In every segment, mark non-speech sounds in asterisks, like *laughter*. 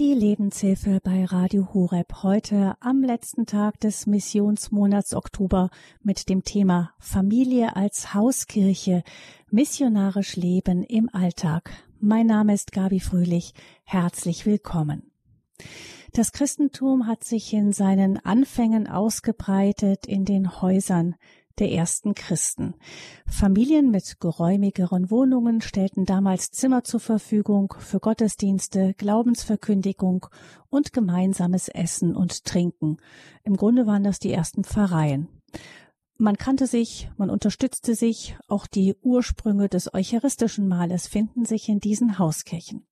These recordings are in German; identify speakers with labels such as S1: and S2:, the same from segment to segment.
S1: Die Lebenshilfe bei Radio Horeb heute am letzten Tag des Missionsmonats Oktober mit dem Thema Familie als Hauskirche, missionarisch Leben im Alltag. Mein Name ist Gabi Fröhlich. Herzlich willkommen. Das Christentum hat sich in seinen Anfängen ausgebreitet in den Häusern, der ersten Christen. Familien mit geräumigeren Wohnungen stellten damals Zimmer zur Verfügung für Gottesdienste, Glaubensverkündigung und gemeinsames Essen und Trinken. Im Grunde waren das die ersten Pfarreien. Man kannte sich, man unterstützte sich, auch die Ursprünge des eucharistischen Mahles finden sich in diesen Hauskirchen.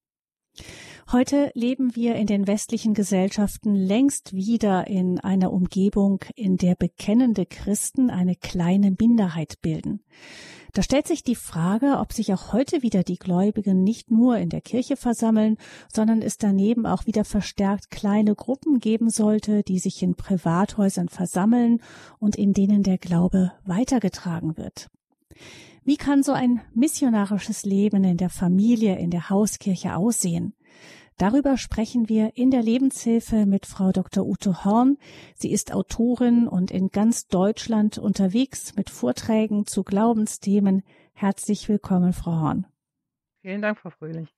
S1: Heute leben wir in den westlichen Gesellschaften längst wieder in einer Umgebung, in der bekennende Christen eine kleine Minderheit bilden. Da stellt sich die Frage, ob sich auch heute wieder die Gläubigen nicht nur in der Kirche versammeln, sondern es daneben auch wieder verstärkt kleine Gruppen geben sollte, die sich in Privathäusern versammeln und in denen der Glaube weitergetragen wird. Wie kann so ein missionarisches Leben in der Familie, in der Hauskirche aussehen? Darüber sprechen wir in der Lebenshilfe mit Frau Dr. Ute Horn. Sie ist Autorin und in ganz Deutschland unterwegs mit Vorträgen zu Glaubensthemen. Herzlich willkommen, Frau Horn.
S2: Vielen Dank, Frau Fröhlich.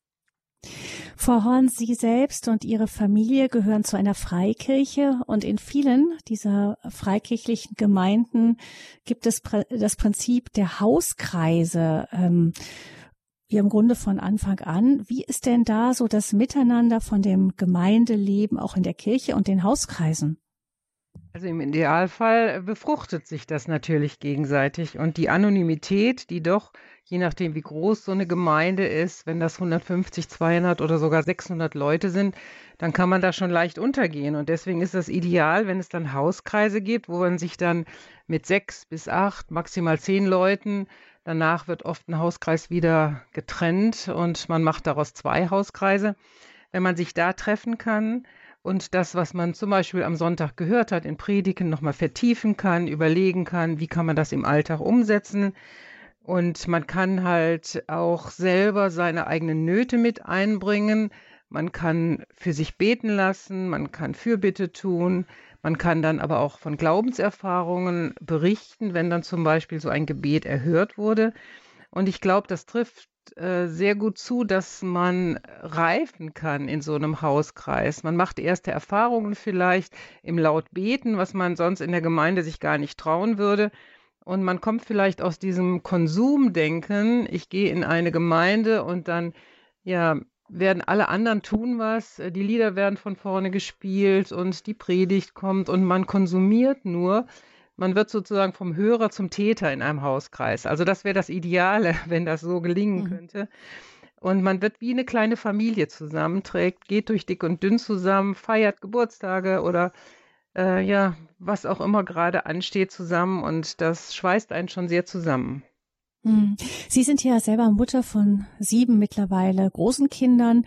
S1: Frau Horn, Sie selbst und Ihre Familie gehören zu einer Freikirche und in vielen dieser freikirchlichen Gemeinden gibt es das Prinzip der Hauskreise. Wie im Grunde von Anfang an. Wie ist denn da so das Miteinander von dem Gemeindeleben auch in der Kirche und den Hauskreisen?
S2: Also im Idealfall befruchtet sich das natürlich gegenseitig und die Anonymität, die doch, je nachdem wie groß so eine Gemeinde ist, wenn das 150, 200 oder sogar 600 Leute sind, dann kann man da schon leicht untergehen und deswegen ist das ideal, wenn es dann Hauskreise gibt, wo man sich dann mit sechs bis acht, maximal zehn Leuten Danach wird oft ein Hauskreis wieder getrennt und man macht daraus zwei Hauskreise. Wenn man sich da treffen kann und das, was man zum Beispiel am Sonntag gehört hat, in Predigen nochmal vertiefen kann, überlegen kann, wie kann man das im Alltag umsetzen. Und man kann halt auch selber seine eigenen Nöte mit einbringen. Man kann für sich beten lassen, man kann Fürbitte tun, man kann dann aber auch von Glaubenserfahrungen berichten, wenn dann zum Beispiel so ein Gebet erhört wurde. Und ich glaube, das trifft äh, sehr gut zu, dass man reifen kann in so einem Hauskreis. Man macht erste Erfahrungen vielleicht im Lautbeten, was man sonst in der Gemeinde sich gar nicht trauen würde. Und man kommt vielleicht aus diesem Konsumdenken, ich gehe in eine Gemeinde und dann ja, werden alle anderen tun was, äh, die Lieder werden von vorne gespielt und die Predigt kommt und man konsumiert nur. Man wird sozusagen vom Hörer zum Täter in einem Hauskreis. Also das wäre das Ideale, *laughs* wenn das so gelingen mhm. könnte. Und man wird wie eine kleine Familie zusammenträgt, geht durch dick und dünn zusammen, feiert Geburtstage oder äh, ja, was auch immer gerade ansteht zusammen und das schweißt einen schon sehr zusammen.
S1: Hm. Sie sind ja selber Mutter von sieben mittlerweile großen Kindern.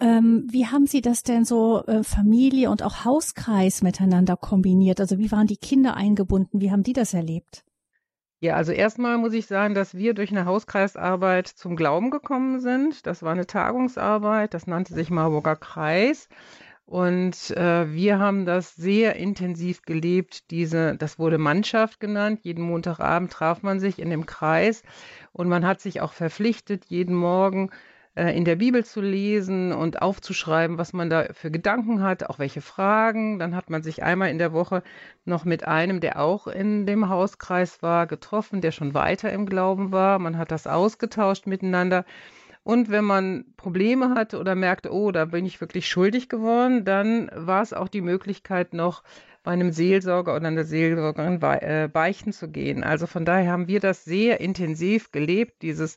S1: Ähm, wie haben Sie das denn so äh, Familie und auch Hauskreis miteinander kombiniert? Also wie waren die Kinder eingebunden? Wie haben die das erlebt?
S2: Ja, also erstmal muss ich sagen, dass wir durch eine Hauskreisarbeit zum Glauben gekommen sind. Das war eine Tagungsarbeit, das nannte sich Marburger Kreis. Und äh, wir haben das sehr intensiv gelebt. Diese, das wurde Mannschaft genannt. Jeden Montagabend traf man sich in dem Kreis und man hat sich auch verpflichtet, jeden Morgen äh, in der Bibel zu lesen und aufzuschreiben, was man da für Gedanken hat, auch welche Fragen. Dann hat man sich einmal in der Woche noch mit einem, der auch in dem Hauskreis war, getroffen, der schon weiter im Glauben war. Man hat das ausgetauscht miteinander. Und wenn man Probleme hatte oder merkte, oh, da bin ich wirklich schuldig geworden, dann war es auch die Möglichkeit noch bei einem Seelsorger oder einer Seelsorgerin äh, beichten zu gehen. Also von daher haben wir das sehr intensiv gelebt, dieses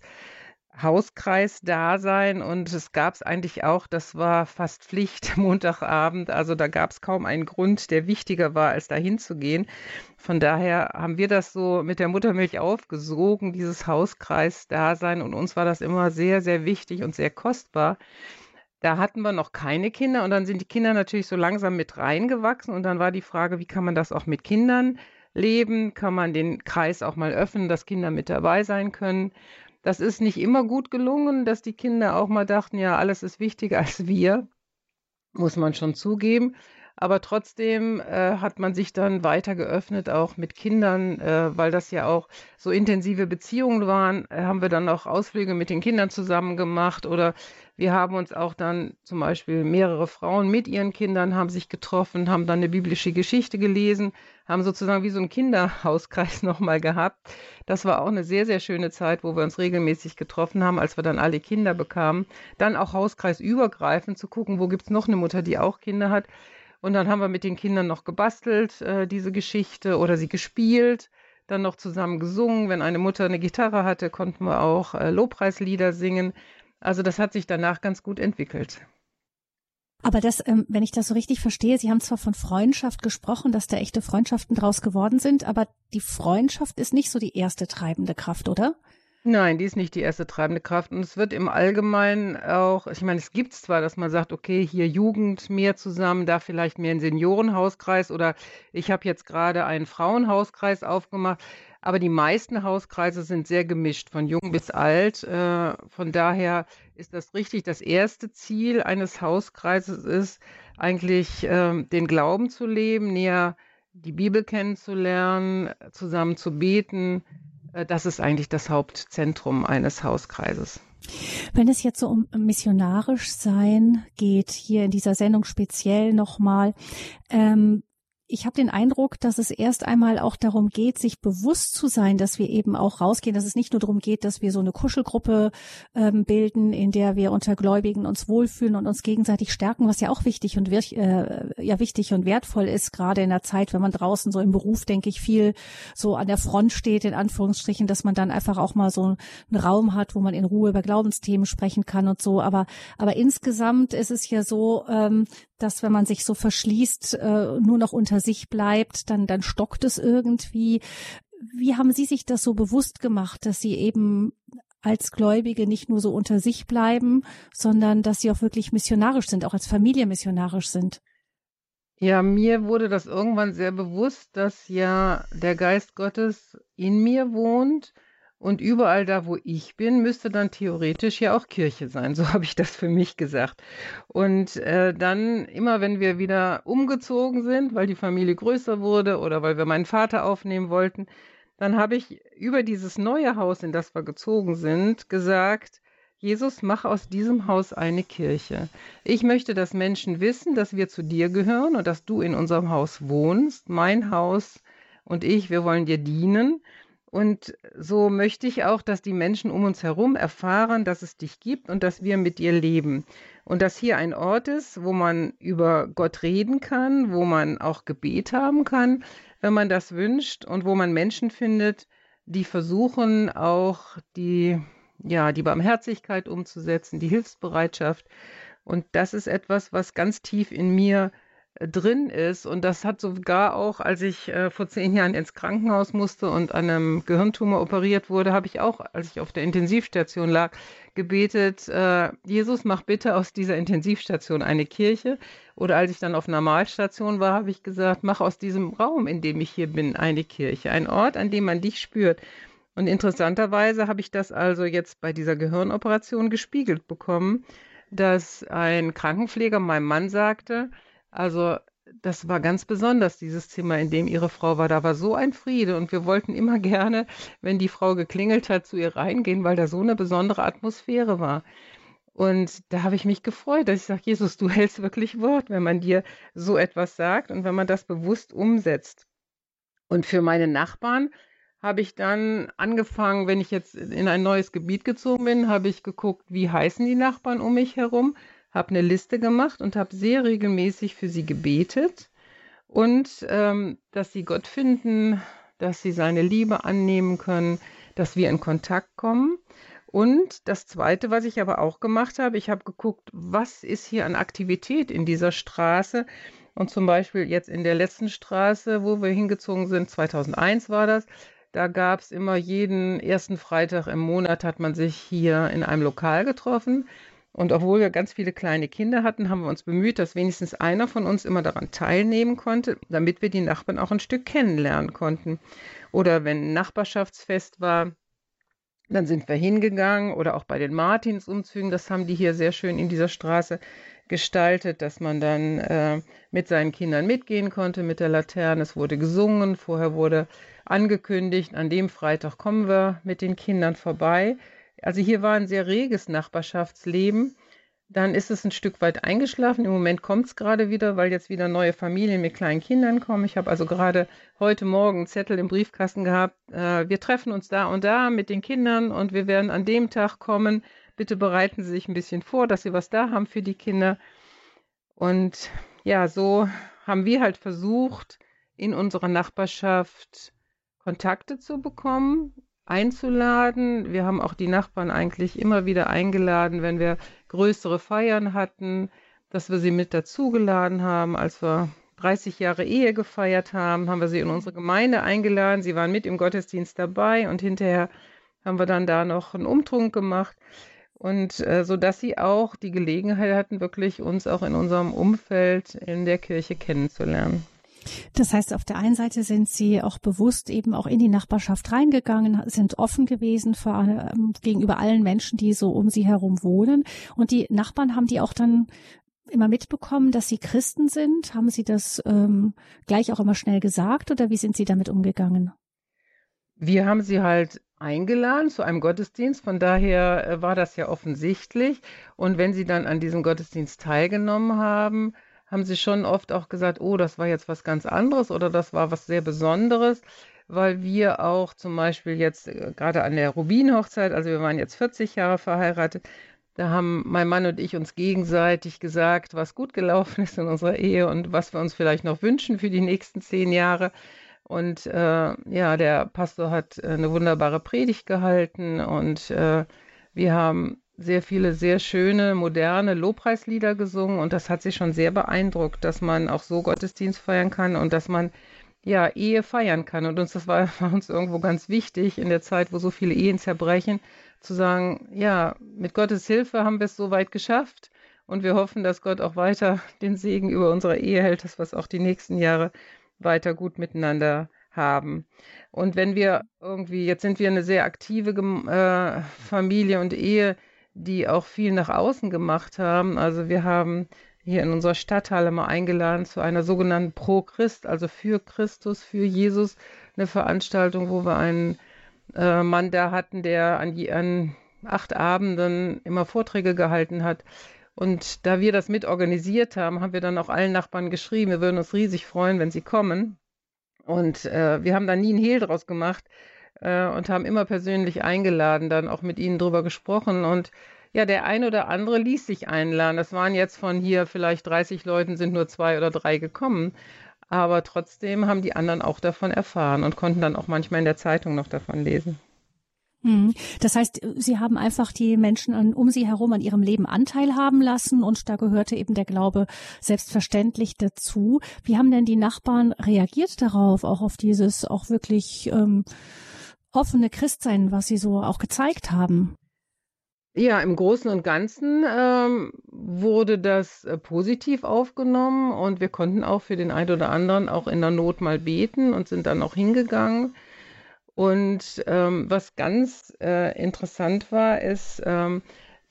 S2: Hauskreis-Dasein und es gab es eigentlich auch, das war fast Pflicht, *laughs* Montagabend, also da gab es kaum einen Grund, der wichtiger war, als dahin zu gehen. Von daher haben wir das so mit der Muttermilch aufgesogen, dieses Hauskreis-Dasein und uns war das immer sehr, sehr wichtig und sehr kostbar. Da hatten wir noch keine Kinder und dann sind die Kinder natürlich so langsam mit reingewachsen und dann war die Frage, wie kann man das auch mit Kindern leben? Kann man den Kreis auch mal öffnen, dass Kinder mit dabei sein können? Das ist nicht immer gut gelungen, dass die Kinder auch mal dachten, ja, alles ist wichtiger als wir. muss man schon zugeben. Aber trotzdem äh, hat man sich dann weiter geöffnet, auch mit Kindern, äh, weil das ja auch so intensive Beziehungen waren, äh, haben wir dann auch Ausflüge mit den Kindern zusammen gemacht oder wir haben uns auch dann zum Beispiel mehrere Frauen mit ihren Kindern haben sich getroffen, haben dann eine biblische Geschichte gelesen, haben sozusagen wie so einen Kinderhauskreis *laughs* nochmal gehabt. Das war auch eine sehr, sehr schöne Zeit, wo wir uns regelmäßig getroffen haben, als wir dann alle Kinder bekamen. Dann auch hauskreisübergreifend zu gucken, wo gibt es noch eine Mutter, die auch Kinder hat. Und dann haben wir mit den Kindern noch gebastelt, äh, diese Geschichte, oder sie gespielt, dann noch zusammen gesungen. Wenn eine Mutter eine Gitarre hatte, konnten wir auch äh, Lobpreislieder singen. Also das hat sich danach ganz gut entwickelt.
S1: Aber das, ähm, wenn ich das so richtig verstehe, Sie haben zwar von Freundschaft gesprochen, dass da echte Freundschaften draus geworden sind, aber die Freundschaft ist nicht so die erste treibende Kraft, oder?
S2: Nein, die ist nicht die erste treibende Kraft. Und es wird im Allgemeinen auch, ich meine, es gibt zwar, dass man sagt, okay, hier Jugend mehr zusammen, da vielleicht mehr ein Seniorenhauskreis oder ich habe jetzt gerade einen Frauenhauskreis aufgemacht, aber die meisten Hauskreise sind sehr gemischt, von jung bis alt. Äh, von daher ist das richtig. Das erste Ziel eines Hauskreises ist eigentlich, äh, den Glauben zu leben, näher die Bibel kennenzulernen, zusammen zu beten, äh, das ist eigentlich das Hauptzentrum eines Hauskreises.
S1: Wenn es jetzt so um missionarisch sein geht, hier in dieser Sendung speziell nochmal, ähm, ich habe den Eindruck, dass es erst einmal auch darum geht, sich bewusst zu sein, dass wir eben auch rausgehen, dass es nicht nur darum geht, dass wir so eine Kuschelgruppe ähm, bilden, in der wir unter Gläubigen uns wohlfühlen und uns gegenseitig stärken, was ja auch wichtig und äh, ja wichtig und wertvoll ist, gerade in der Zeit, wenn man draußen so im Beruf, denke ich, viel so an der Front steht, in Anführungsstrichen, dass man dann einfach auch mal so einen Raum hat, wo man in Ruhe über Glaubensthemen sprechen kann und so. Aber aber insgesamt ist es ja so, ähm, dass wenn man sich so verschließt, äh, nur noch unter sich bleibt, dann, dann stockt es irgendwie. Wie haben Sie sich das so bewusst gemacht, dass Sie eben als Gläubige nicht nur so unter sich bleiben, sondern dass Sie auch wirklich missionarisch sind, auch als Familie missionarisch sind?
S2: Ja, mir wurde das irgendwann sehr bewusst, dass ja der Geist Gottes in mir wohnt und überall da, wo ich bin, müsste dann theoretisch ja auch Kirche sein. *laughs* So habe ich das für mich gesagt. Und äh, dann immer, wenn wir wieder umgezogen sind, weil die Familie größer wurde oder weil wir meinen Vater aufnehmen wollten, dann habe ich über dieses neue Haus, in das wir gezogen sind, gesagt, Jesus, mach aus diesem Haus eine Kirche. Ich möchte, dass Menschen wissen, dass wir zu dir gehören und dass du in unserem Haus wohnst. Mein Haus und ich, wir wollen dir dienen. Und so möchte ich auch, dass die Menschen um uns herum erfahren, dass es dich gibt und dass wir mit dir leben. Und dass hier ein Ort ist, wo man über Gott reden kann, wo man auch Gebet haben kann, wenn man das wünscht und wo man Menschen findet, die versuchen auch die, ja, die Barmherzigkeit umzusetzen, die Hilfsbereitschaft. Und das ist etwas, was ganz tief in mir drin ist. Und das hat sogar auch, als ich äh, vor zehn Jahren ins Krankenhaus musste und an einem Gehirntumor operiert wurde, habe ich auch, als ich auf der Intensivstation lag, gebetet, äh, Jesus, mach bitte aus dieser Intensivstation eine Kirche. Oder als ich dann auf Normalstation war, habe ich gesagt, mach aus diesem Raum, in dem ich hier bin, eine Kirche. Ein Ort, an dem man dich spürt. Und interessanterweise habe ich das also jetzt bei dieser Gehirnoperation gespiegelt bekommen, dass ein Krankenpfleger meinem Mann sagte, also das war ganz besonders, dieses Zimmer, in dem ihre Frau war. Da war so ein Friede und wir wollten immer *laughs* gerne, wenn die Frau geklingelt hat, zu ihr reingehen, weil da so eine besondere Atmosphäre war. Und da habe ich mich gefreut, dass ich sage, Jesus, du *laughs* hältst wirklich Wort, wenn man dir so etwas sagt und wenn man das bewusst umsetzt. Und für meine Nachbarn habe ich dann angefangen, wenn ich jetzt in ein neues Gebiet gezogen bin, habe ich geguckt, wie heißen die Nachbarn um mich herum habe eine Liste gemacht und habe sehr regelmäßig für sie gebetet und ähm, dass sie Gott finden, dass sie seine Liebe annehmen können, dass wir in Kontakt kommen. Und das Zweite, was ich aber auch gemacht habe, ich habe geguckt, was ist hier an Aktivität in dieser Straße. Und zum Beispiel jetzt in der letzten Straße, wo wir hingezogen sind, 2001 war das, da gab es immer jeden ersten Freitag im Monat hat man sich hier in einem Lokal getroffen. Und obwohl wir ganz viele kleine Kinder hatten, haben wir uns bemüht, dass wenigstens einer von uns immer daran teilnehmen konnte, damit wir die Nachbarn auch ein Stück kennenlernen konnten. Oder wenn ein Nachbarschaftsfest war, Dann sind wir hingegangen oder auch bei den Martinsumzügen, das haben die hier sehr schön in dieser Straße gestaltet, dass man dann äh, mit seinen Kindern mitgehen konnte mit der Laterne. Es wurde gesungen, vorher wurde angekündigt, an dem Freitag kommen wir mit den Kindern vorbei. Also hier war ein sehr reges Nachbarschaftsleben. Dann ist es ein Stück weit eingeschlafen. Im Moment kommt es gerade wieder, weil jetzt wieder neue Familien mit kleinen Kindern kommen. Ich habe also gerade heute Morgen einen Zettel im Briefkasten gehabt. Äh, wir treffen uns da und da mit den Kindern und wir werden an dem Tag kommen. Bitte bereiten Sie sich ein bisschen vor, dass Sie was da haben für die Kinder. Und ja, so haben wir halt versucht, in unserer Nachbarschaft Kontakte zu bekommen, einzuladen. Wir haben auch die Nachbarn eigentlich immer wieder eingeladen, wenn wir größere Feiern hatten, dass wir sie mit dazugeladen haben. Als wir 30 Jahre Ehe gefeiert haben, haben wir sie in unsere Gemeinde eingeladen. Sie waren mit im Gottesdienst dabei und hinterher haben wir dann da noch einen Umtrunk gemacht. Und äh, so dass sie auch die Gelegenheit hatten, wirklich uns auch in unserem Umfeld in der Kirche kennenzulernen.
S1: Das heißt, auf der einen Seite sind Sie auch bewusst eben auch in die Nachbarschaft reingegangen, sind offen gewesen für, ähm, gegenüber allen Menschen, die so um Sie herum wohnen. Und die Nachbarn haben die auch dann immer mitbekommen, dass Sie Christen sind? Haben Sie das ähm, gleich auch immer schnell gesagt oder wie sind Sie damit umgegangen?
S2: Wir haben sie halt eingeladen zu einem Gottesdienst, von daher äh, war das ja offensichtlich. Und wenn sie dann an diesem Gottesdienst teilgenommen haben, haben sie schon oft auch gesagt, oh, das war jetzt was ganz anderes oder das war was sehr Besonderes, weil wir auch zum Beispiel jetzt äh, gerade an der Rubin-Hochzeit, also wir waren jetzt 40 Jahre verheiratet, da haben mein Mann und ich uns gegenseitig gesagt, was gut gelaufen ist in unserer Ehe und was wir uns vielleicht noch wünschen für die nächsten zehn Jahre. Und äh, ja, der Pastor hat äh, eine wunderbare Predigt gehalten und äh, wir haben sehr viele sehr schöne, moderne Lobpreislieder gesungen und das hat sich schon sehr beeindruckt, dass man auch so Gottesdienst feiern kann und dass man ja Ehe feiern kann. Und uns das war, *laughs* war uns irgendwo ganz wichtig in der Zeit, wo so viele Ehen zerbrechen, zu sagen, ja, mit Gottes Hilfe haben wir es so weit geschafft und wir hoffen, dass Gott auch weiter *laughs* den Segen über unsere Ehe hält, dass wir es auch die nächsten Jahre weiter gut miteinander haben. Und wenn wir irgendwie, jetzt sind wir eine sehr aktive äh, Familie und Ehe, die auch viel nach außen gemacht haben. Also wir haben hier in unserer Stadthalle mal eingeladen zu einer sogenannten Pro Christ, also für Christus, für Jesus, eine Veranstaltung, wo wir einen äh, Mann da hatten, der an, an acht Abenden immer Vorträge gehalten hat. Und da wir das mit organisiert haben, haben wir dann auch allen Nachbarn geschrieben, wir würden uns riesig freuen, wenn sie kommen. Und äh, wir haben da nie einen Hehl draus gemacht, äh, und haben immer persönlich eingeladen, dann auch mit ihnen drüber gesprochen. Und ja, der ein oder andere ließ sich einladen. Das waren jetzt von hier vielleicht 30 Leuten, sind nur zwei oder drei gekommen. Aber trotzdem haben die anderen auch davon erfahren und konnten dann auch manchmal in der Zeitung noch davon lesen.
S1: Hm. Das heißt, Sie haben einfach die Menschen an, um Sie herum an ihrem Leben Anteil haben lassen und da gehörte eben der Glaube selbstverständlich dazu. Wie haben denn die Nachbarn reagiert darauf, auch auf dieses auch wirklich ähm, offene Christsein, was Sie so auch gezeigt haben?
S2: Ja, im Großen und Ganzen ähm, wurde das äh, positiv aufgenommen und wir konnten auch für den einen oder anderen auch in der Not mal beten und sind dann auch hingegangen. Und ähm, was ganz äh, interessant war, ist, ähm,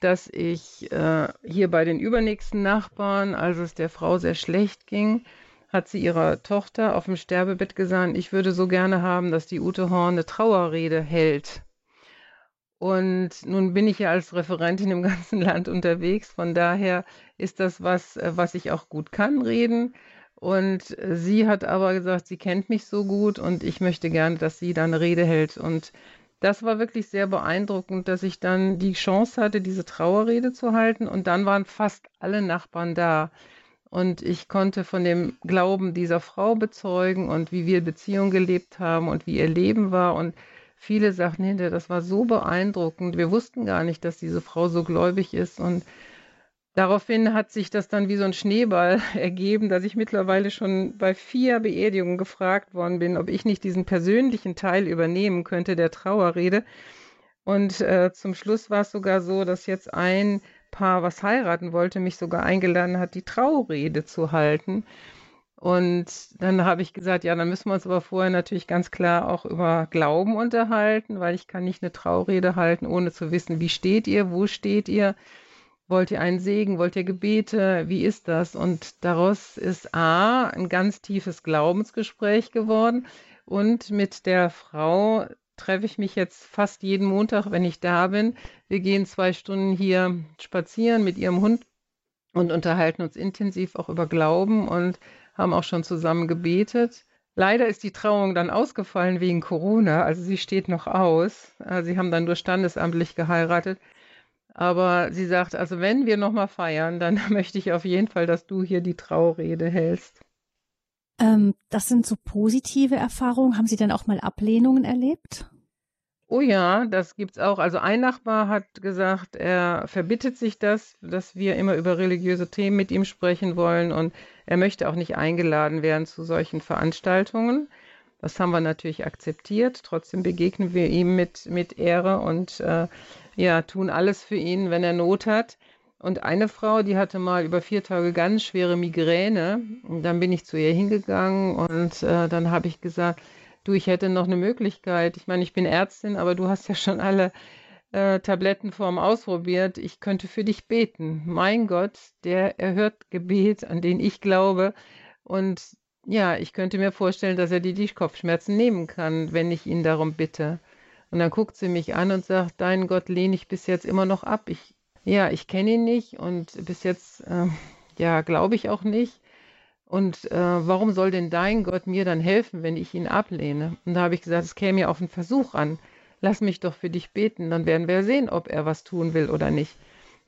S2: dass ich äh, hier bei den übernächsten Nachbarn, als es der Frau sehr schlecht ging, hat sie ihrer Tochter auf dem Sterbebett gesagt, ich würde so gerne haben, dass die Ute Horn eine Trauerrede hält. Und nun bin ich ja als Referentin im *laughs* ganzen Land unterwegs, von daher ist das was, äh, was ich auch gut kann, reden. Und sie hat aber gesagt, sie kennt mich so gut und ich möchte gerne, dass sie da eine Rede hält. Und das war wirklich sehr beeindruckend, dass ich dann die Chance hatte, diese Trauerrede zu halten. Und dann waren fast alle Nachbarn da. Und ich konnte von dem Glauben dieser Frau bezeugen und wie wir Beziehungen gelebt haben und wie ihr Leben war. Und viele sagten hinterher, das war so beeindruckend. Wir wussten gar nicht, dass diese Frau so gläubig ist. Und daraufhin hat sich das dann wie so ein Schneeball *laughs* ergeben, dass ich mittlerweile schon bei vier Beerdigungen gefragt worden bin, ob ich nicht diesen persönlichen Teil übernehmen könnte der Trauerrede. Und äh, zum Schluss war es sogar so, dass jetzt ein Paar, was heiraten wollte, mich sogar eingeladen hat, die Traurede zu halten. Und dann habe ich gesagt, ja, dann müssen wir uns aber vorher natürlich ganz klar auch über Glauben unterhalten, weil ich kann nicht eine Traurede halten, ohne zu wissen, wie steht ihr, wo steht ihr, wollt ihr einen Segen, wollt ihr Gebete, wie ist das? Und daraus ist A, ein ganz tiefes Glaubensgespräch geworden. Und mit der Frau treffe ich mich jetzt fast jeden Montag, wenn ich da bin. Wir gehen zwei Stunden hier spazieren mit ihrem Hund und unterhalten uns intensiv auch über Glauben und haben auch schon zusammen gebetet. Leider ist die Trauung dann ausgefallen wegen Corona, also sie steht noch aus. Äh, sie haben dann nur standesamtlich geheiratet. Aber sie sagt, also wenn wir nochmal feiern, dann *laughs* möchte ich auf jeden Fall, dass du hier die Traurede hältst.
S1: Ähm, das sind so positive Erfahrungen. Haben Sie denn auch mal Ablehnungen erlebt?
S2: Oh ja, das gibt's auch. Also ein Nachbar hat gesagt, er verbittet sich das, dass wir immer über religiöse Themen mit ihm sprechen wollen und er möchte auch nicht eingeladen werden zu solchen Veranstaltungen. Das haben wir natürlich akzeptiert. Trotzdem begegnen wir ihm mit, mit Ehre und äh, ja, tun alles für ihn, wenn er Not hat. Und eine Frau, die hatte mal über vier Tage ganz schwere Migräne. Und dann bin ich zu ihr hingegangen und äh, dann habe ich gesagt, du, ich hätte noch eine Möglichkeit. Ich meine, ich bin Ärztin, aber du hast ja schon alle äh, Tablettenformen ausprobiert. Ich könnte für dich beten. Mein Gott, der erhört Gebet, an den ich glaube. Und ja, ich könnte mir vorstellen, dass er dir die Kopfschmerzen nehmen kann, wenn ich ihn darum bitte. Und dann guckt sie mich an und sagt, deinen Gott lehne ich bis jetzt immer noch ab. Ich, ja, ich kenne ihn nicht und bis jetzt, äh, ja, glaube ich auch nicht. Und äh, warum soll denn dein Gott mir dann helfen, wenn ich ihn ablehne? Und da habe ich gesagt, es käme ja auf einen Versuch an. Lass mich doch für dich beten, dann werden wir sehen, ob er was tun will oder nicht.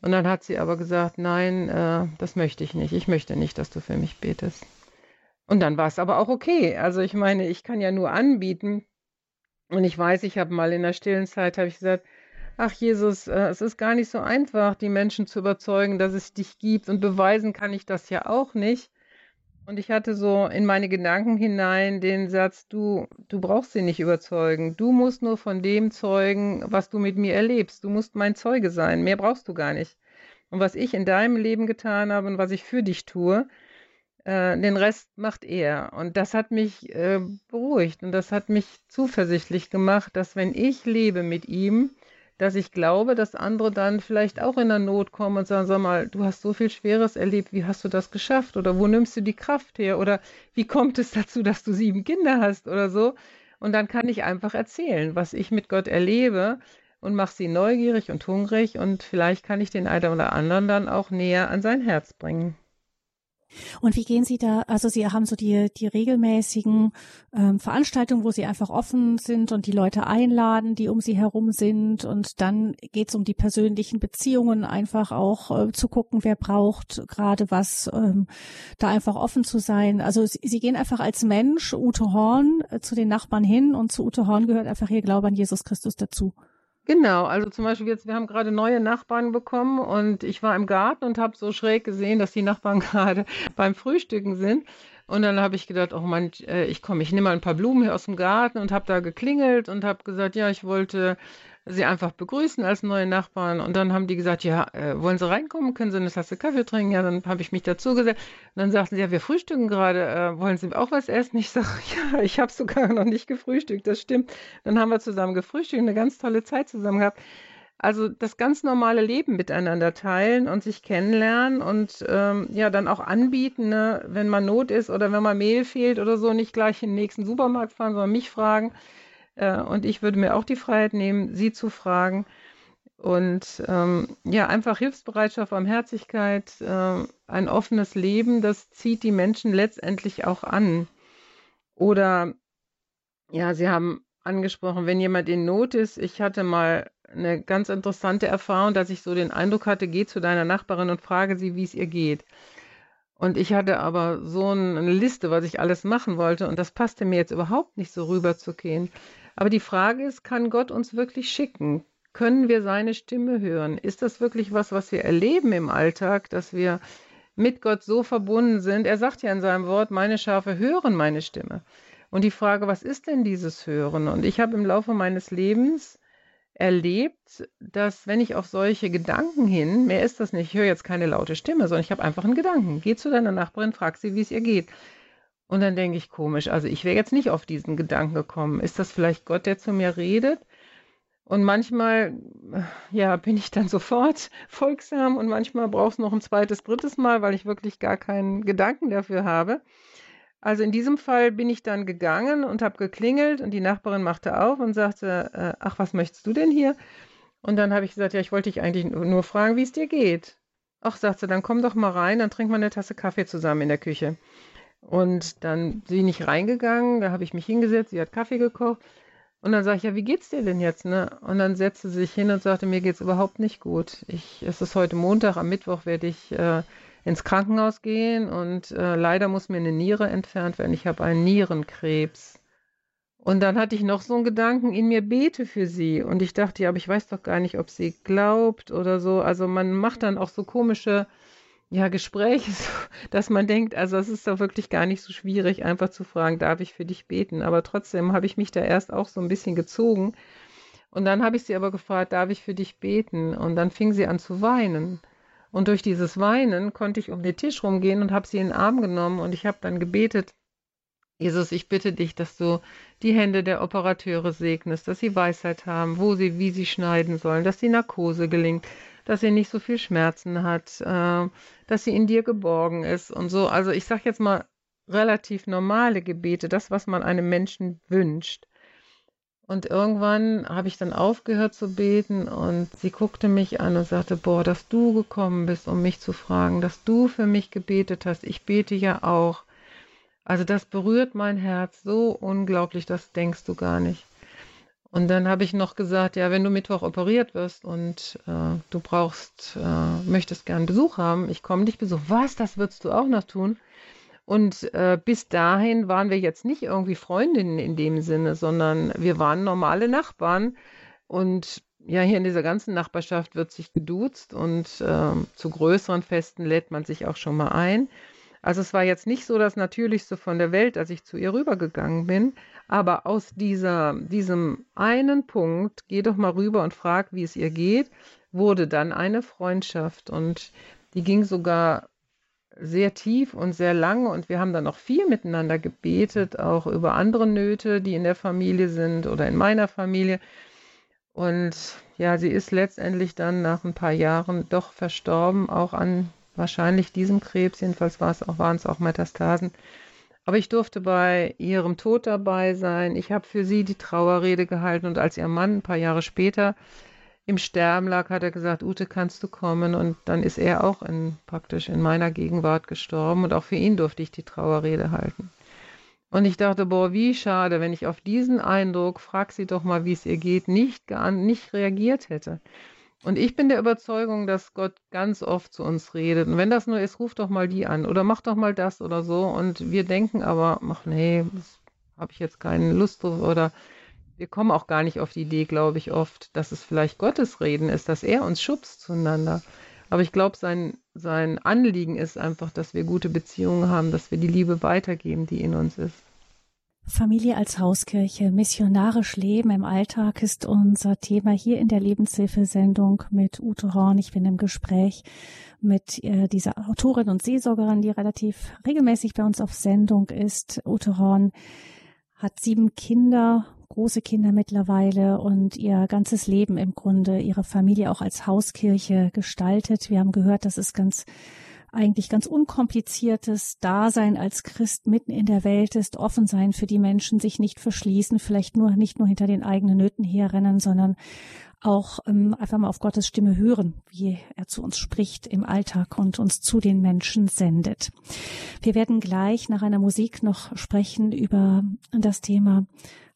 S2: Und dann hat sie aber gesagt, nein, äh, das möchte ich nicht. Ich möchte nicht, dass du für mich betest. Und dann war es aber auch okay. Also ich meine, ich kann ja nur anbieten. Und ich weiß, ich habe mal in der stillen Zeit, habe ich gesagt, ach Jesus, äh, es ist gar nicht so einfach, die Menschen zu überzeugen, dass es dich gibt. Und beweisen kann ich das ja auch nicht. Und ich hatte so in meine Gedanken hinein den Satz, du, du brauchst sie nicht überzeugen. Du musst nur von dem zeugen, was du mit mir erlebst. Du musst mein Zeuge sein. Mehr brauchst du gar nicht. Und was ich in deinem Leben getan habe und was ich für dich tue, äh, den Rest macht er. Und das hat mich äh, beruhigt und das hat mich zuversichtlich gemacht, dass wenn ich lebe mit ihm, dass ich glaube, dass andere dann vielleicht auch in der Not kommen und sagen, sag mal, du hast so viel Schweres erlebt, wie hast du das geschafft? Oder wo nimmst du die Kraft her? Oder wie kommt es dazu, dass du sieben Kinder hast oder so? Und dann kann ich einfach erzählen, was ich mit Gott erlebe und mache sie neugierig und hungrig und vielleicht kann ich den einen oder anderen dann auch näher an sein Herz bringen.
S1: Und wie gehen Sie da, also Sie haben so die, die regelmäßigen ähm, Veranstaltungen, wo Sie einfach offen sind und die Leute einladen, die um Sie herum sind. Und dann geht es um die persönlichen Beziehungen, einfach auch äh, zu gucken, wer braucht gerade was, ähm, da einfach offen zu sein. Also Sie, Sie gehen einfach als Mensch, Ute Horn, äh, zu den Nachbarn hin und zu Ute Horn gehört einfach Ihr Glaube an Jesus Christus dazu.
S2: Genau, also zum Beispiel jetzt, wir haben gerade neue Nachbarn bekommen und ich war im Garten und habe so schräg gesehen, dass die Nachbarn *laughs* gerade beim Frühstücken sind. Und dann habe ich gedacht, oh Mann, äh, ich komme, ich nehme mal ein paar Blumen hier aus dem Garten und habe da geklingelt und habe gesagt, ja, ich wollte sie einfach begrüßen als neue Nachbarn. Und dann haben die gesagt, ja, äh, wollen Sie reinkommen? Können Sie eine Tasse Kaffee trinken? Ja, dann habe ich mich dazu gesetzt. Und dann sagten sie, ja, wir frühstücken gerade. Äh, wollen Sie auch was essen? Ich sage, *laughs* ja, ich habe sogar noch nicht gefrühstückt. Das stimmt. Dann haben wir zusammen gefrühstückt, eine ganz tolle Zeit zusammen gehabt. Also das ganz normale Leben miteinander teilen und sich kennenlernen und ähm, ja dann auch anbieten, ne? wenn man Not ist oder wenn man Mehl fehlt oder so, nicht gleich in den nächsten Supermarkt fahren, sondern mich fragen. Äh, und ich würde mir auch die Freiheit nehmen, sie zu fragen. Und ähm, ja, einfach Hilfsbereitschaft, Barmherzigkeit, äh, ein offenes Leben, das zieht die Menschen letztendlich auch an. Oder ja, Sie haben angesprochen, wenn jemand in Not ist. Ich hatte mal eine ganz interessante Erfahrung, dass ich so den Eindruck hatte, geh zu deiner Nachbarin und frage sie, wie es ihr geht. Und ich hatte aber so eine Liste, was ich alles machen wollte, und das passte mir jetzt überhaupt nicht so rüberzugehen. Aber die Frage ist, kann Gott uns wirklich schicken? Können wir seine Stimme hören? Ist das wirklich was, was wir erleben im Alltag, dass wir mit Gott so verbunden sind? Er sagt ja in seinem Wort, meine Schafe hören meine Stimme. Und die Frage, was ist denn dieses Hören? Und ich habe im Laufe meines Lebens erlebt, dass wenn ich auf solche Gedanken hin, mehr ist das nicht, ich höre jetzt keine laute Stimme, sondern ich habe einfach einen Gedanken. Geh zu deiner Nachbarin, frag sie, wie es ihr geht. Und dann denke ich komisch, also ich wäre jetzt nicht auf diesen Gedanken gekommen. Ist das vielleicht Gott, der zu mir redet? Und manchmal, ja, bin ich dann *laughs* sofort folgsam und manchmal braucht es noch ein zweites, drittes Mal, weil ich wirklich gar keinen Gedanken dafür habe. Also in diesem Fall bin ich dann gegangen und habe geklingelt und die Nachbarin machte auf und sagte, äh, ach, was möchtest du denn hier? Und dann habe ich gesagt, ja, ich wollte dich eigentlich nur fragen, wie es dir geht. Ach, sagt sie, dann komm doch mal rein, dann trinken wir eine Tasse Kaffee zusammen in der Küche. Und dann bin ich reingegangen, da habe ich mich hingesetzt, sie hat Kaffee gekocht. Und dann sage ich, ja, wie geht's dir denn jetzt? Ne? Und dann setzte sie sich hin und sagte, mir geht's überhaupt nicht gut. Ich, es ist heute Montag, am Mittwoch werde ich äh, ins Krankenhaus gehen und äh, leider muss mir eine Niere entfernt werden. Ich habe einen Nierenkrebs. Und dann hatte ich noch so einen Gedanken, in mir bete für sie. Und ich dachte, ja, aber ich weiß doch gar nicht, ob sie glaubt oder so. Also man macht dann auch so komische ja, Gespräche, *laughs* dass man denkt, also es ist doch wirklich gar nicht so schwierig, einfach zu fragen, darf ich für dich beten? Aber trotzdem habe ich mich da erst auch so ein bisschen gezogen. Und dann habe ich sie aber gefragt, darf ich für dich beten? Und dann fing sie an zu weinen. Und durch dieses Weinen konnte ich um den Tisch rumgehen und habe sie in den Arm genommen und ich habe dann gebetet, Jesus, ich bitte dich, dass du die Hände der Operateure segnest, dass sie Weisheit haben, wo sie, wie sie schneiden sollen, dass die Narkose gelingt, dass sie nicht so viel Schmerzen hat, äh, dass sie in dir geborgen ist und so. Also ich sage jetzt mal relativ normale Gebete, das, was man einem Menschen wünscht. Und irgendwann habe ich dann aufgehört zu beten und sie guckte mich an und sagte, boah, dass du gekommen bist, um mich zu fragen, dass du für mich gebetet hast. Ich bete ja auch. Also das berührt mein Herz so unglaublich, das denkst du gar nicht. Und dann habe ich noch gesagt, ja, wenn du Mittwoch operiert wirst und äh, du brauchst, äh, möchtest gern Besuch haben, ich komme dich besuchen. Was, das würdest du auch noch tun? Und äh, bis dahin waren wir jetzt nicht irgendwie Freundinnen in dem Sinne, sondern wir waren normale Nachbarn. Und ja, hier in dieser ganzen Nachbarschaft wird sich geduzt und äh, zu größeren Festen lädt man sich auch schon mal ein. Also es war jetzt nicht so das Natürlichste von der Welt, als ich zu ihr rübergegangen bin. Aber aus dieser, diesem einen Punkt, geh doch mal rüber und frag, wie es ihr geht, wurde dann eine Freundschaft. Und die ging sogar sehr tief und sehr lange und wir haben dann auch viel miteinander gebetet, auch über andere Nöte, die in der Familie sind oder in meiner Familie. Und ja, sie ist letztendlich dann nach ein paar Jahren doch verstorben, auch an wahrscheinlich diesem Krebs. Jedenfalls war es auch, waren es auch Metastasen. Aber ich durfte bei ihrem Tod dabei sein. Ich habe für sie die Trauerrede gehalten und als ihr Mann ein paar Jahre später im Sterben lag, hat er gesagt, Ute, kannst du kommen? Und dann ist er auch in, praktisch in meiner Gegenwart gestorben und auch für ihn durfte ich die Trauerrede halten. Und ich dachte, boah, wie schade, wenn ich auf diesen Eindruck, frag sie doch mal, wie es ihr geht, nicht, nicht reagiert hätte. Und ich bin der Überzeugung, dass Gott ganz oft zu uns redet. Und wenn das nur ist, ruf doch mal die an oder mach doch mal das oder so. Und wir denken aber, ach nee, das habe ich jetzt keine Lust drauf oder wir kommen auch gar nicht auf die Idee, glaube ich, oft, dass es vielleicht Gottes Reden ist, dass er uns schubst zueinander. Aber ich glaube, sein, sein Anliegen ist einfach, dass wir gute Beziehungen haben, dass wir die Liebe weitergeben, die in uns ist.
S1: Familie als Hauskirche, missionarisch Leben im Alltag ist unser Thema hier in der Lebenshilfesendung mit Ute Horn. Ich bin im Gespräch mit äh, dieser Autorin und Seelsorgerin, die relativ regelmäßig bei uns auf Sendung ist. Ute Horn hat sieben Kinder große Kinder mittlerweile und ihr ganzes Leben im Grunde, ihre Familie auch als Hauskirche gestaltet. Wir haben gehört, das ist ganz eigentlich ganz unkompliziertes Dasein als Christ mitten in der Welt ist, offen sein für die Menschen, sich nicht verschließen, vielleicht nur nicht nur hinter den eigenen Nöten herrennen, sondern auch ähm, einfach mal auf Gottes Stimme hören, wie er zu uns spricht im Alltag und uns zu den Menschen sendet. Wir werden gleich nach einer Musik noch sprechen über das Thema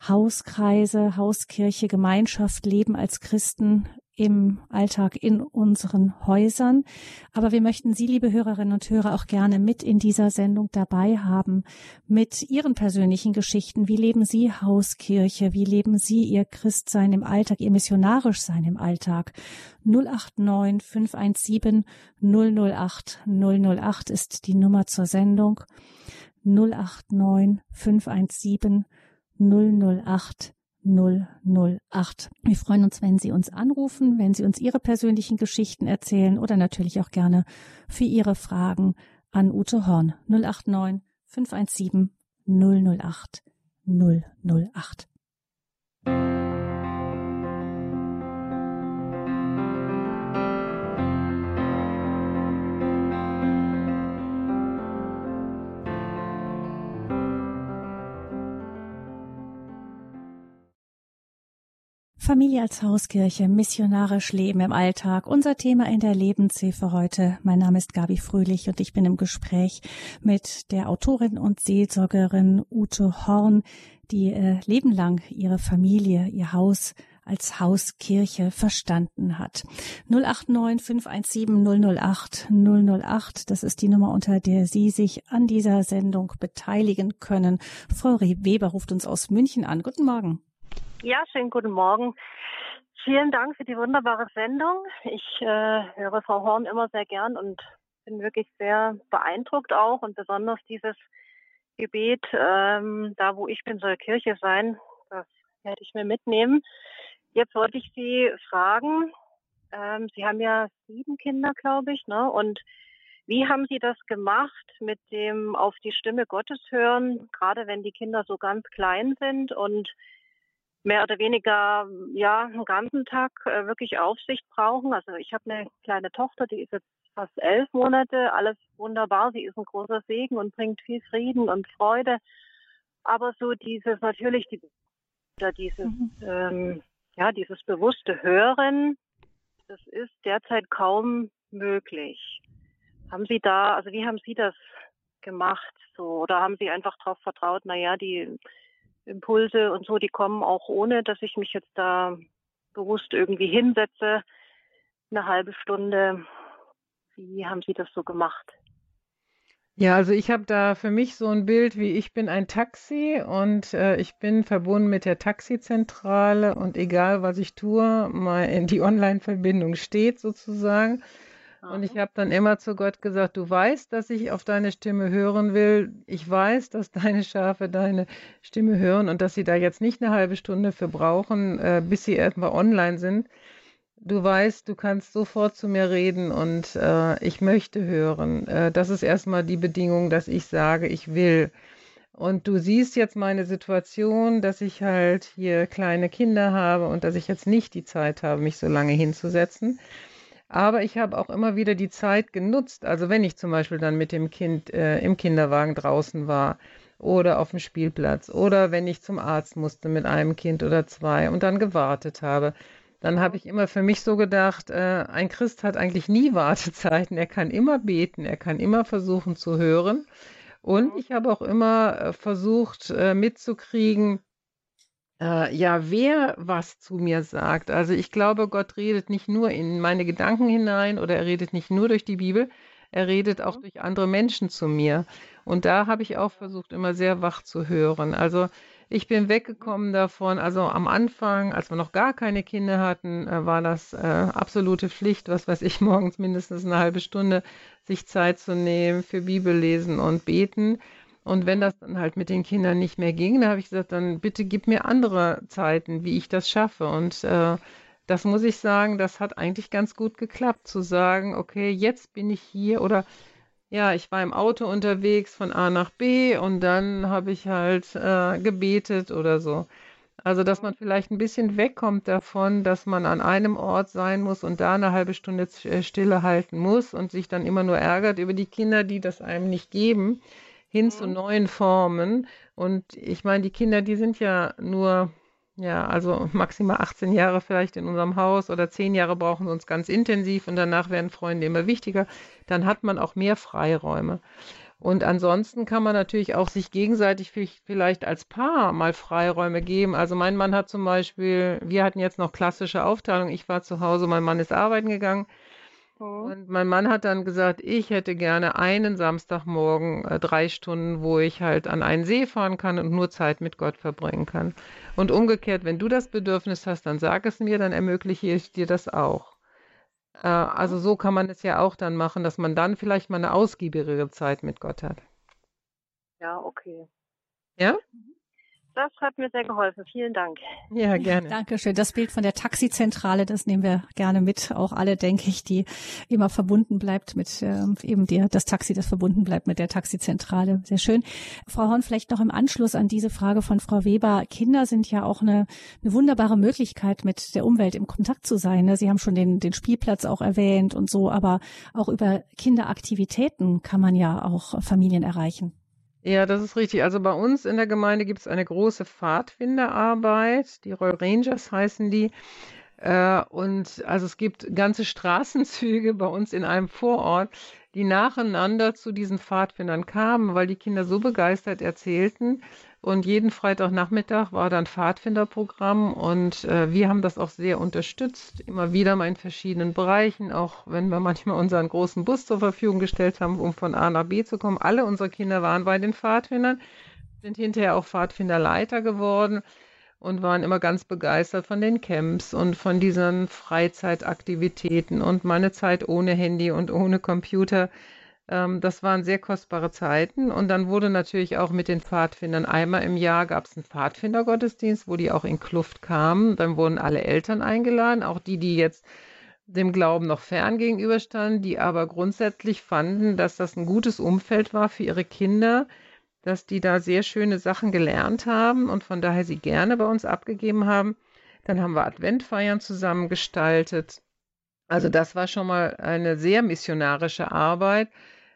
S1: Hauskreise, Hauskirche, Gemeinschaft, Leben als Christen im Alltag in unseren Häusern. Aber wir möchten Sie, liebe Hörerinnen und Hörer, auch gerne mit in dieser Sendung dabei haben, mit Ihren persönlichen Geschichten. Wie leben Sie Hauskirche? Wie leben Sie Ihr Christsein im Alltag, Ihr missionarisch sein im Alltag? 089 517 008 008 ist die Nummer zur Sendung. 089 517 008 008. Wir freuen uns, wenn Sie uns anrufen, wenn Sie uns Ihre persönlichen Geschichten erzählen oder natürlich auch gerne für Ihre Fragen an Ute Horn 089 517 008 008. Familie als Hauskirche, missionarisch Leben im Alltag, unser Thema in der Lebenshilfe heute. Mein Name ist Gabi Fröhlich und ich bin im Gespräch mit der Autorin und Seelsorgerin Ute Horn, die äh, lebenlang ihre Familie, ihr Haus als Hauskirche verstanden hat. 089 517 008 008, das ist die Nummer, unter der Sie sich an dieser Sendung beteiligen können. Frau Weber ruft uns aus München an. Guten Morgen.
S3: Ja, schönen guten Morgen. Vielen Dank für die wunderbare Sendung. Ich äh, höre Frau Horn immer sehr gern und bin wirklich sehr beeindruckt auch und besonders dieses Gebet, ähm, da wo ich bin, soll Kirche sein. Das werde ich mir mitnehmen. Jetzt wollte ich Sie fragen, ähm, Sie haben ja sieben Kinder, glaube ich, ne? Und wie haben Sie das gemacht mit dem auf die Stimme Gottes hören, gerade wenn die Kinder so ganz klein sind und mehr oder weniger ja einen ganzen Tag äh, wirklich Aufsicht brauchen. Also ich habe eine kleine Tochter, die ist jetzt fast elf Monate, alles wunderbar. Sie ist ein großer Segen und bringt viel Frieden und Freude. Aber so dieses natürlich die, dieses mhm. ähm, ja dieses bewusste Hören, das ist derzeit kaum möglich. Haben Sie da, also wie haben Sie das gemacht? So oder haben Sie einfach darauf vertraut? Naja, die Impulse und so, die kommen auch ohne, dass ich mich jetzt da bewusst irgendwie hinsetze, eine halbe Stunde. Wie haben Sie das so gemacht?
S2: Ja, also ich habe da für mich so ein Bild, wie ich bin ein Taxi und äh, ich bin verbunden mit der Taxizentrale und egal was ich tue, mal in die Online-Verbindung steht sozusagen. Und ich habe dann immer zu Gott gesagt, du weißt, dass ich auf deine Stimme hören will. Ich weiß, dass deine Schafe deine Stimme hören und dass sie da jetzt nicht eine halbe Stunde für brauchen, äh, bis sie etwa online sind. Du weißt, du kannst sofort zu mir reden und äh, ich möchte hören. Äh, das ist erstmal die Bedingung, dass ich sage, ich will. Und du siehst jetzt meine Situation, dass ich halt hier kleine Kinder habe und dass ich jetzt nicht die Zeit habe, mich so lange hinzusetzen. Aber ich habe auch immer wieder die Zeit genutzt. Also wenn ich zum Beispiel dann mit dem Kind äh, im Kinderwagen draußen war oder auf dem Spielplatz oder wenn ich zum Arzt musste mit einem Kind oder zwei und dann gewartet habe, dann habe ich immer für mich so gedacht, äh, ein Christ hat eigentlich nie Wartezeiten. Er kann immer beten, er kann immer versuchen zu hören. Und ich habe auch immer äh, versucht äh, mitzukriegen, äh, ja, wer was zu mir sagt. Also ich glaube, Gott redet nicht nur in meine Gedanken hinein oder er redet nicht nur durch die Bibel, er redet auch mhm. durch andere Menschen zu mir. Und da habe ich auch versucht, immer sehr wach zu hören. Also ich bin weggekommen davon. Also am Anfang, als wir noch gar keine Kinder hatten, äh, war das äh, absolute Pflicht, was weiß ich, *laughs* morgens mindestens eine halbe Stunde sich Zeit zu nehmen für Bibellesen und Beten. Und wenn das dann halt mit den Kindern nicht mehr ging, dann habe ich gesagt, dann bitte gib mir andere Zeiten, wie ich das schaffe. Und äh, das muss ich sagen, das hat eigentlich ganz gut geklappt, zu sagen, okay, jetzt bin ich hier oder ja, ich war im Auto unterwegs von A nach B und dann habe ich halt äh, gebetet oder so. Also, dass man vielleicht ein bisschen wegkommt davon, dass man an einem Ort sein muss und da eine halbe Stunde äh, Stille halten muss und sich dann immer nur ärgert über die Kinder, die das einem nicht geben hin zu mhm. neuen Formen. Und ich meine, die Kinder, die sind ja nur, ja, also *laughs* maximal 18 Jahre vielleicht in unserem Haus oder 10 Jahre brauchen sie uns ganz intensiv und danach werden Freunde immer wichtiger. Dann hat man auch mehr Freiräume. Und ansonsten kann man natürlich auch sich gegenseitig vielleicht als Paar mal Freiräume geben. Also mein Mann hat zum Beispiel, wir hatten jetzt noch klassische Aufteilung. Ich war zu Hause, mein Mann ist arbeiten gegangen. Mhm. Und mein Mann hat dann gesagt, ich hätte gerne einen Samstagmorgen äh, drei Stunden, wo ich halt an einen See fahren kann und nur Zeit mit Gott verbringen kann. Und umgekehrt, wenn du das Bedürfnis hast, dann sag es mir, dann ermögliche ich dir das auch. Äh, also so kann man es ja auch dann machen, dass man dann vielleicht mal eine ausgiebigere Zeit mit Gott hat.
S3: Ja, okay.
S2: Ja?
S3: Das hat mir sehr geholfen. Vielen Dank.
S1: Ja, gerne. Dankeschön. Das Bild von der Taxizentrale, das nehmen wir gerne mit. Auch alle, denke ich, die immer verbunden bleibt mit äh, eben dir, das Taxi, das verbunden bleibt mit der Taxizentrale. Sehr schön. Frau Horn, vielleicht noch im Anschluss an diese Frage von Frau Weber. Kinder sind ja auch eine, eine wunderbare Möglichkeit, mit der Umwelt im Kontakt zu sein. Ne? Sie haben schon den, den Spielplatz auch erwähnt und so, aber auch über Kinderaktivitäten kann man ja auch Familien erreichen.
S2: Ja, das ist richtig. Also bei uns in der Gemeinde gibt es eine große Pfadfinderarbeit. Die Royal Rangers heißen die. Äh, und also es gibt ganze Straßenzüge bei uns in einem Vorort, die nacheinander zu diesen Pfadfindern kamen, weil die Kinder so begeistert erzählten, und jeden Freitagnachmittag war dann Pfadfinderprogramm und äh, wir haben das auch sehr unterstützt, immer wieder mal in verschiedenen Bereichen, auch wenn wir manchmal unseren großen Bus zur Verfügung gestellt haben, um von A nach B zu kommen. Alle unsere Kinder waren bei den Pfadfindern, sind hinterher auch Pfadfinderleiter geworden und waren immer ganz begeistert von den Camps und von diesen Freizeitaktivitäten und meine Zeit ohne Handy und ohne Computer ähm, das waren sehr kostbare Zeiten. Und dann wurde natürlich auch mit den Pfadfindern einmal im Jahr gab es einen Pfadfindergottesdienst, wo die auch in Kluft kamen. Dann wurden alle Eltern eingeladen, auch die, die jetzt dem Glauben noch fern gegenüberstanden, die aber grundsätzlich fanden, dass das ein gutes Umfeld war für ihre Kinder, dass die da sehr schöne Sachen gelernt haben und von daher sie gerne bei uns abgegeben haben. Dann haben wir Adventfeiern zusammen gestaltet. Also das war schon mal eine sehr missionarische Arbeit.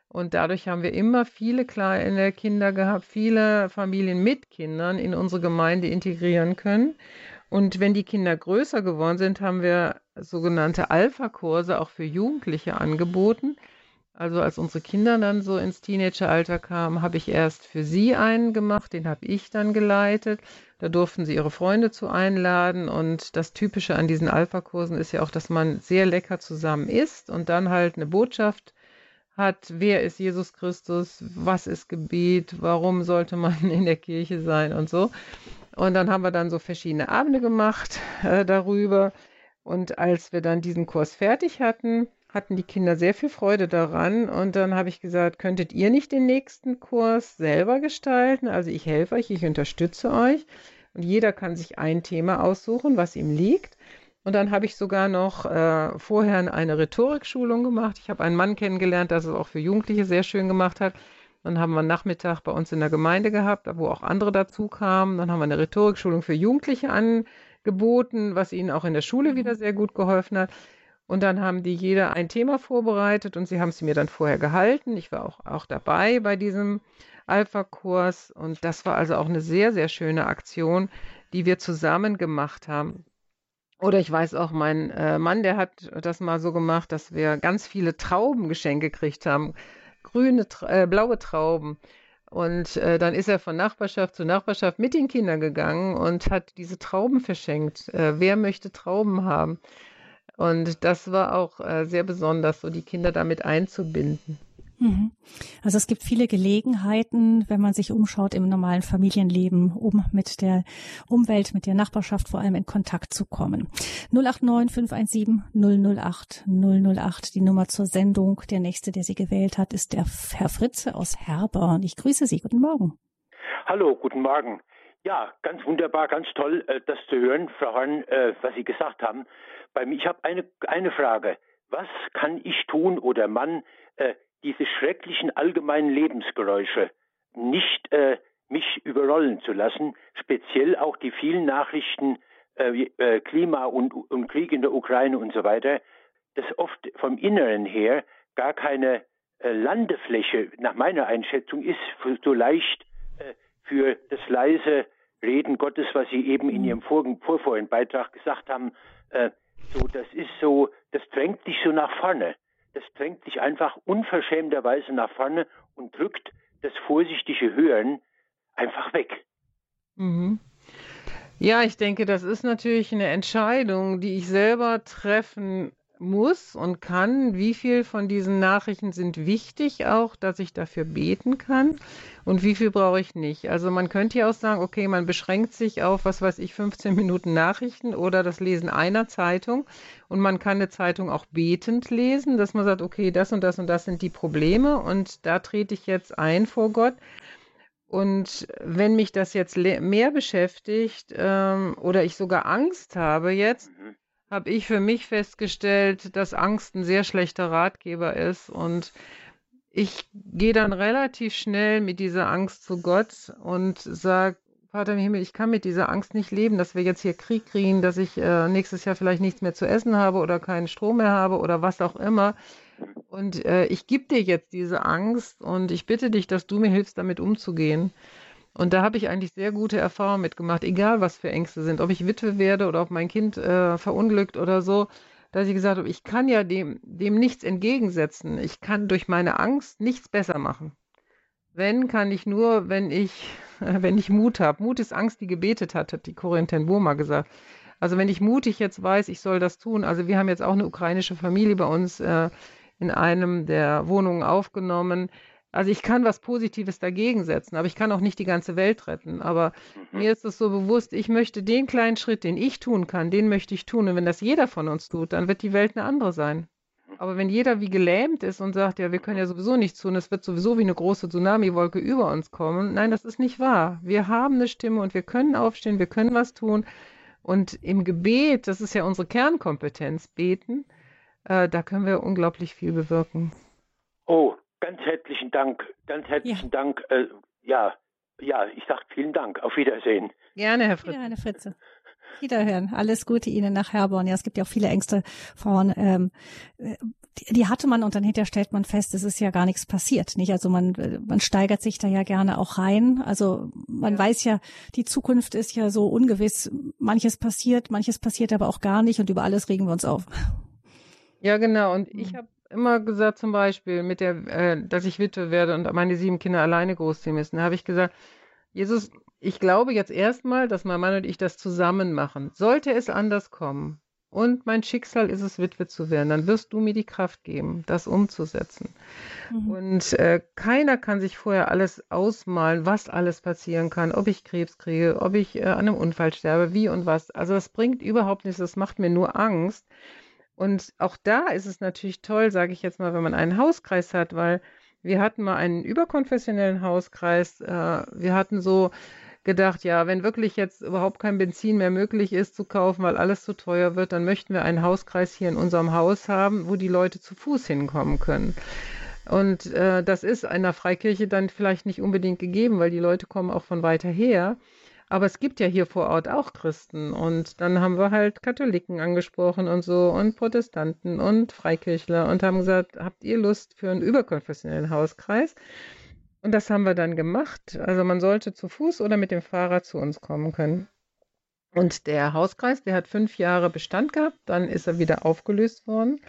S2: Und dadurch haben wir immer viele kleine Kinder gehabt, viele Familien mit Kindern in unsere Gemeinde integrieren können. Und wenn die Kinder größer geworden sind, haben wir sogenannte Alpha-Kurse auch für Jugendliche angeboten. Also als unsere Kinder dann so ins Teenageralter kamen, habe ich erst für sie einen gemacht, den habe ich dann geleitet. Da durften sie ihre Freunde zu einladen. Und das Typische an diesen Alpha-Kursen ist ja auch, dass man sehr lecker zusammen isst und dann halt eine Botschaft hat, wer ist Jesus Christus, was ist Gebet, warum sollte man *laughs* in der Kirche sein und so. Und dann haben wir dann so verschiedene Abende gemacht äh, darüber. Und als wir dann diesen Kurs fertig hatten, hatten die Kinder sehr viel Freude daran. Und dann habe ich gesagt, könntet ihr nicht den nächsten Kurs selber gestalten? Also ich helfe euch, ich unterstütze euch. Und jeder kann sich ein Thema aussuchen, was ihm liegt. Und dann habe ich sogar noch äh, vorher eine Rhetorikschulung gemacht. Ich habe einen Mann kennengelernt, der es auch für Jugendliche sehr schön gemacht hat. Dann haben wir einen Nachmittag bei uns in der Gemeinde gehabt, wo auch andere dazu kamen. Dann haben wir eine Rhetorikschulung für Jugendliche angeboten, was ihnen auch in der Schule wieder sehr gut geholfen hat. Und dann haben die jeder ein Thema vorbereitet und sie haben sie mir dann vorher gehalten. Ich war auch, auch dabei bei diesem Alpha-Kurs und das war also auch eine sehr, sehr schöne Aktion, die wir zusammen gemacht haben. Oder ich weiß auch, mein äh, Mann, der hat das mal so gemacht, dass wir ganz viele Trauben geschenkt gekriegt haben. Grüne, äh, blaue Trauben. Und äh, dann ist er von Nachbarschaft zu Nachbarschaft mit den Kindern gegangen und hat diese Trauben verschenkt. Äh, wer möchte Trauben haben? Und das war auch äh, sehr besonders, so die Kinder damit einzubinden.
S1: Mhm. Also es gibt viele Gelegenheiten, wenn man sich umschaut im normalen Familienleben, um mit der Umwelt, mit der Nachbarschaft vor allem in Kontakt zu kommen. 089 517 008 008, die Nummer zur Sendung. Der nächste, der sie gewählt hat, ist der Herr Fritze aus Herborn. Ich grüße Sie. Guten Morgen.
S4: Hallo, guten Morgen. Ja, ganz wunderbar, ganz toll, äh, das zu hören, Frau Horn, äh, was Sie gesagt haben. Bei mir, ich habe eine, eine Frage. Was kann ich tun oder Mann, äh, diese schrecklichen allgemeinen Lebensgeräusche nicht äh, mich überrollen zu lassen, speziell auch die vielen Nachrichten äh, äh, Klima und, und Krieg in der Ukraine und so weiter, dass oft vom Inneren her gar keine äh, Landefläche nach meiner Einschätzung ist so leicht äh, für das leise Reden Gottes, was Sie eben in Ihrem vor, vorvorigen Beitrag gesagt haben. Äh, so, das ist so, das drängt sich so nach vorne das drängt sich einfach unverschämterweise nach vorne und drückt das vorsichtige Hören einfach weg.
S2: Mhm. Ja, ich denke, das ist natürlich eine Entscheidung, die ich selber treffen muss und kann, wie viel von diesen Nachrichten sind wichtig auch, dass ich dafür beten kann und wie viel brauche ich nicht. Also man könnte ja auch sagen, okay, man beschränkt sich auf, was weiß ich, 15 Minuten Nachrichten oder das Lesen einer Zeitung und man kann eine Zeitung auch betend lesen, dass man sagt, okay, das und das und das sind die Probleme und da trete ich jetzt ein vor Gott. Und wenn mich das jetzt mehr beschäftigt ähm, oder ich sogar Angst habe jetzt, mhm. Habe ich für mich festgestellt, dass Angst ein sehr schlechter Ratgeber ist. Und ich gehe dann relativ schnell mit dieser Angst zu Gott und sage, Vater im Himmel, ich kann mit dieser Angst nicht leben, dass wir jetzt hier Krieg kriegen, dass ich äh, nächstes Jahr vielleicht nichts mehr zu essen habe oder keinen Strom mehr habe oder was auch immer. Und äh, ich gebe dir jetzt diese Angst und ich bitte dich, dass du mir hilfst, damit umzugehen. Und da habe ich eigentlich sehr gute Erfahrungen mitgemacht, egal was für Ängste sind, ob ich Witwe werde oder ob mein Kind äh, verunglückt oder so, dass ich gesagt habe, ich kann ja dem, dem nichts entgegensetzen. Ich kann durch meine Angst nichts besser machen. Wenn, kann ich nur, wenn ich, *laughs* wenn ich Mut habe. Mut ist Angst, die gebetet hat, hat die Corinne ten Bohmer gesagt. Also wenn ich mutig jetzt weiß, ich soll das tun. Also wir haben jetzt auch eine ukrainische Familie bei uns äh, in einem der Wohnungen aufgenommen. Also ich kann was Positives dagegen setzen, aber ich kann auch nicht die ganze Welt retten. Aber mhm. mir ist es so bewusst, ich möchte den kleinen Schritt, den ich tun kann, den möchte ich tun. Und wenn das jeder von uns tut, dann wird die Welt eine andere sein. Aber wenn jeder wie gelähmt ist und sagt, ja, wir können ja sowieso nichts tun, es wird sowieso wie eine große Tsunami-Wolke über uns kommen, nein, das ist nicht wahr. Wir haben eine Stimme und wir können aufstehen, wir können was tun. Und im Gebet, das ist ja unsere Kernkompetenz, beten, äh, da können wir unglaublich viel bewirken.
S4: Oh, ganz herzlichen Dank, ganz herzlichen ja. Dank. Äh, ja, ja, ich sage vielen Dank. Auf Wiedersehen.
S2: Gerne, Herr Fritz.
S1: Gerne, Fritze. Wiederhören. Alles Gute Ihnen nach Herborn. Ja, es gibt ja auch viele Ängste Frauen. Ähm, die, die, hatte man und dann hinterher stellt man fest, es ist ja gar nichts passiert, nicht? Also man, man steigert sich da ja gerne auch rein. Also man ja. weiß ja, die Zukunft ist ja so ungewiss. Manches passiert, manches passiert aber auch gar nicht und über alles regen wir uns auf.
S2: Ja, genau. Und ich habe immer gesagt, zum Beispiel, mit der, äh, dass ich Witwe werde und meine sieben Kinder alleine großziehen müssen. Da habe ich gesagt, Jesus, ich glaube jetzt erstmal, dass mein Mann und ich das zusammen machen. Sollte es anders kommen und mein Schicksal ist es, Witwe zu werden, dann wirst du mir die Kraft geben, das umzusetzen. Mhm. Und äh, keiner kann sich vorher alles ausmalen, was alles passieren kann, ob ich Krebs kriege, ob ich äh, an einem Unfall sterbe, wie und was. Also das bringt überhaupt nichts, das macht mir nur Angst. Und auch da ist es natürlich toll, sage ich jetzt mal, wenn man einen Hauskreis hat, weil wir hatten mal einen überkonfessionellen Hauskreis. Äh, wir hatten so gedacht, ja, wenn wirklich jetzt überhaupt kein Benzin mehr möglich ist zu kaufen, weil alles zu teuer wird, dann möchten wir einen Hauskreis hier in unserem Haus haben, wo die Leute zu Fuß hinkommen können. Und äh, das ist einer Freikirche dann vielleicht nicht unbedingt gegeben, weil die Leute kommen auch von weiter her. Aber es gibt ja hier vor Ort auch Christen. Und dann haben wir halt Katholiken angesprochen und so und Protestanten und Freikirchler und haben gesagt, habt ihr Lust für einen überkonfessionellen Hauskreis? Und das haben wir dann gemacht. Also man sollte zu Fuß oder mit dem Fahrrad zu uns kommen können. Und der Hauskreis, der hat fünf Jahre Bestand gehabt, dann ist er wieder aufgelöst worden.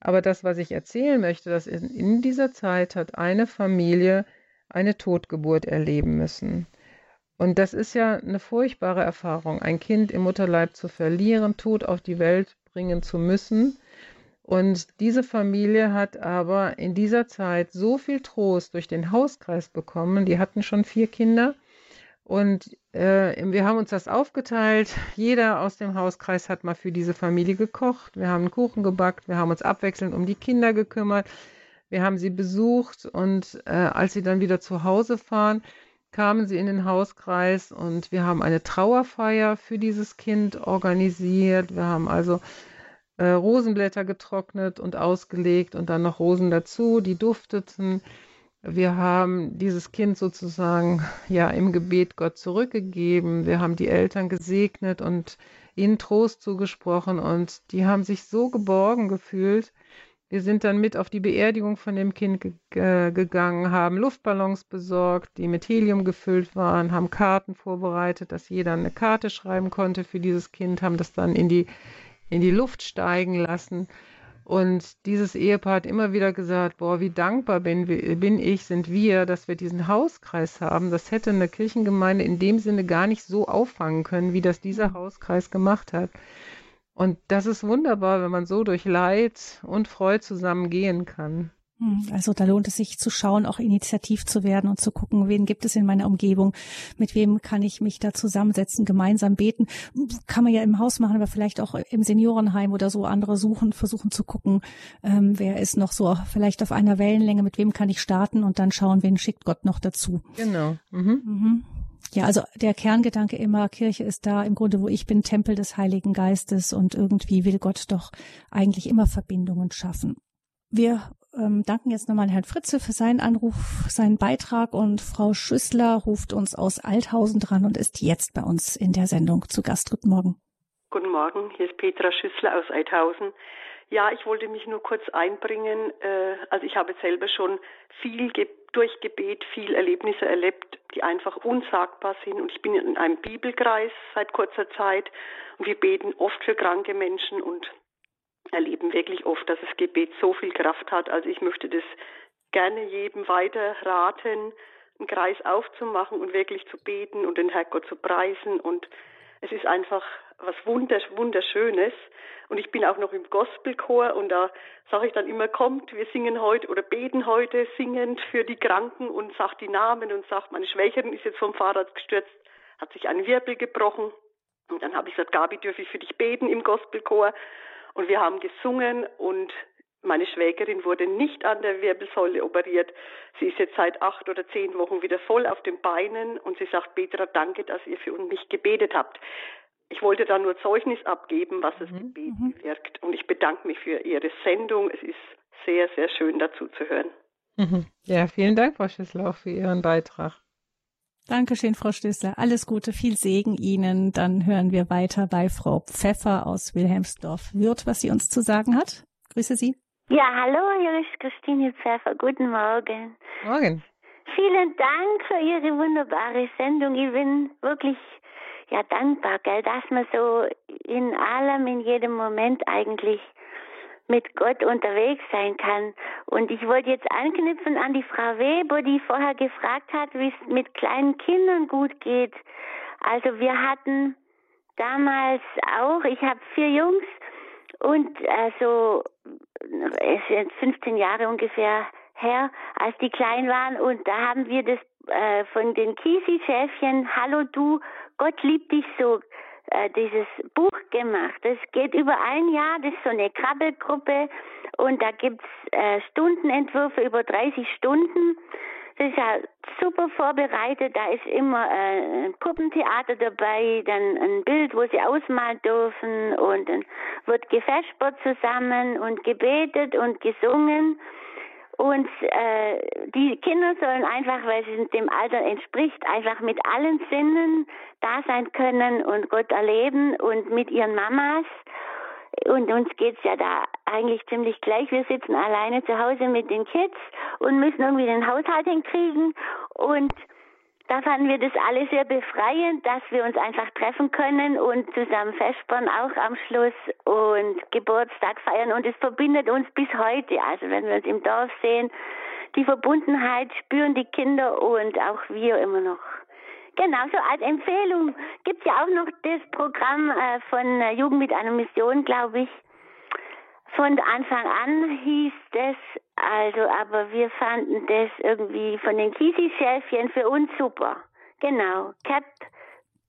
S2: Aber das, was ich erzählen möchte, dass in, in dieser Zeit hat eine Familie eine Totgeburt erleben müssen. Und das ist ja eine furchtbare Erfahrung, ein Kind im Mutterleib zu verlieren, tot auf die Welt bringen zu müssen. Und diese Familie hat aber in dieser Zeit so viel Trost durch den Hauskreis bekommen. Die hatten schon vier Kinder. Und äh, wir haben uns das aufgeteilt. Jeder aus dem Hauskreis hat mal für diese Familie gekocht. Wir haben Kuchen gebackt. Wir haben uns abwechselnd um die Kinder gekümmert. Wir haben sie besucht. Und äh, als sie dann wieder zu Hause fahren, kamen sie in den Hauskreis und wir haben eine Trauerfeier für dieses Kind organisiert. Wir haben also äh, Rosenblätter getrocknet und ausgelegt und dann noch Rosen dazu, die dufteten. Wir haben dieses Kind sozusagen ja im Gebet Gott zurückgegeben. Wir haben die Eltern gesegnet und ihnen Trost zugesprochen und die haben sich so geborgen gefühlt. Wir sind dann mit auf die Beerdigung von dem Kind ge äh, gegangen, haben Luftballons besorgt, die mit Helium gefüllt waren, haben Karten vorbereitet, dass jeder eine Karte schreiben konnte für dieses Kind, haben das dann in die, in die Luft steigen lassen. Und dieses Ehepaar hat immer wieder gesagt, boah, wie dankbar bin, bin ich, sind wir, dass wir diesen Hauskreis haben. Das hätte eine Kirchengemeinde in dem Sinne gar nicht so auffangen können, wie das dieser Hauskreis gemacht hat. Und das ist wunderbar, wenn man so durch Leid und Freude zusammen gehen kann.
S1: Hm, also da lohnt es sich zu schauen, auch initiativ zu werden und zu gucken, wen gibt es in meiner Umgebung, mit wem kann ich mich da zusammensetzen, gemeinsam beten. Kann man ja im Haus machen, aber vielleicht auch im Seniorenheim oder so andere suchen, versuchen zu gucken, ähm, wer ist noch so vielleicht auf einer Wellenlänge, mit wem kann ich starten und dann schauen, wen schickt Gott noch dazu.
S2: Genau. Mhm.
S1: Mhm. Ja, also der Kerngedanke immer, Kirche ist da im Grunde, wo ich bin, Tempel des Heiligen Geistes und irgendwie will Gott doch eigentlich immer Verbindungen schaffen. Wir ähm, danken jetzt nochmal Herrn Fritze für seinen Anruf, seinen Beitrag und Frau Schüssler ruft uns aus Althausen dran und ist jetzt bei uns in der Sendung zu Gast. Guten Morgen.
S5: Guten Morgen, hier ist Petra Schüssler aus Althausen. Ja, ich wollte mich nur kurz einbringen. Äh, also ich habe selber schon viel durch Gebet, viel Erlebnisse erlebt, die einfach unsagbar sind. Und ich bin in einem Bibelkreis seit kurzer Zeit und wir beten oft für kranke Menschen und erleben wirklich oft, dass das Gebet so viel Kraft hat. Also ich möchte das gerne jedem weiter raten, einen Kreis aufzumachen und wirklich zu beten und den Herrgott zu preisen. Und es ist einfach was Wunderschönes. Und ich bin auch noch im Gospelchor und da sage ich dann immer, kommt, wir singen heute oder beten heute singend für die Kranken und sagt die Namen und sagt, meine Schwächerin ist jetzt vom Fahrrad gestürzt, hat sich einen Wirbel gebrochen. Und dann habe ich gesagt, Gabi, dürfe ich für dich beten im Gospelchor? Und wir haben gesungen und meine Schwägerin wurde nicht an der Wirbelsäule operiert. Sie ist jetzt seit acht oder zehn Wochen wieder voll auf den Beinen und sie sagt, Petra, danke, dass ihr für mich gebetet habt. Ich wollte da nur Zeugnis abgeben, was das mhm. Gebet mhm. wirkt. Und ich bedanke mich für Ihre Sendung. Es ist sehr, sehr schön dazu zu hören.
S2: Mhm. Ja, vielen Dank, Frau Schüssler, auch für Ihren Beitrag.
S1: Dankeschön, Frau Stößler. Alles Gute, viel Segen Ihnen. Dann hören wir weiter bei Frau Pfeffer aus Wilhelmsdorf. Wird, was sie uns zu sagen hat. Grüße Sie.
S6: Ja, hallo, hier ist Christine Pfeffer. Guten Morgen.
S2: Morgen.
S6: Vielen Dank für Ihre wunderbare Sendung. Ich bin wirklich ja dankbar, gell, dass man so in allem, in jedem Moment eigentlich mit Gott unterwegs sein kann. Und ich wollte jetzt anknüpfen an die Frau Weber, die vorher gefragt hat, wie es mit kleinen Kindern gut geht. Also wir hatten damals auch, ich habe vier Jungs und also es sind 15 Jahre ungefähr her, als die klein waren und da haben wir das äh, von den Kisi-Schäfchen Hallo du, Gott liebt dich so äh, dieses Buch gemacht. Das geht über ein Jahr, das ist so eine Krabbelgruppe und da gibt's äh, Stundenentwürfe über 30 Stunden. Das ist ja super vorbereitet. Da ist immer äh, ein Puppentheater dabei, dann ein Bild, wo sie ausmalen dürfen und dann wird gefespert zusammen und gebetet und gesungen. Und äh, die Kinder sollen einfach, weil es dem Alter entspricht, einfach mit allen Sinnen da sein können und Gott erleben und mit ihren Mamas. Und uns geht's ja da eigentlich ziemlich gleich. Wir sitzen alleine zu Hause mit den Kids und müssen irgendwie den Haushalt hinkriegen und da fanden wir das alle sehr befreiend, dass wir uns einfach treffen können und zusammen festbauen, auch am Schluss und Geburtstag feiern. Und es verbindet uns bis heute. Also wenn wir uns im Dorf sehen, die Verbundenheit spüren die Kinder und auch wir immer noch. Genau, so als Empfehlung gibt es ja auch noch das Programm äh, von äh, Jugend mit einer Mission, glaube ich. Von Anfang an hieß das, also, aber wir fanden das irgendwie von den Kisi-Schäfchen für uns super. Genau, Cap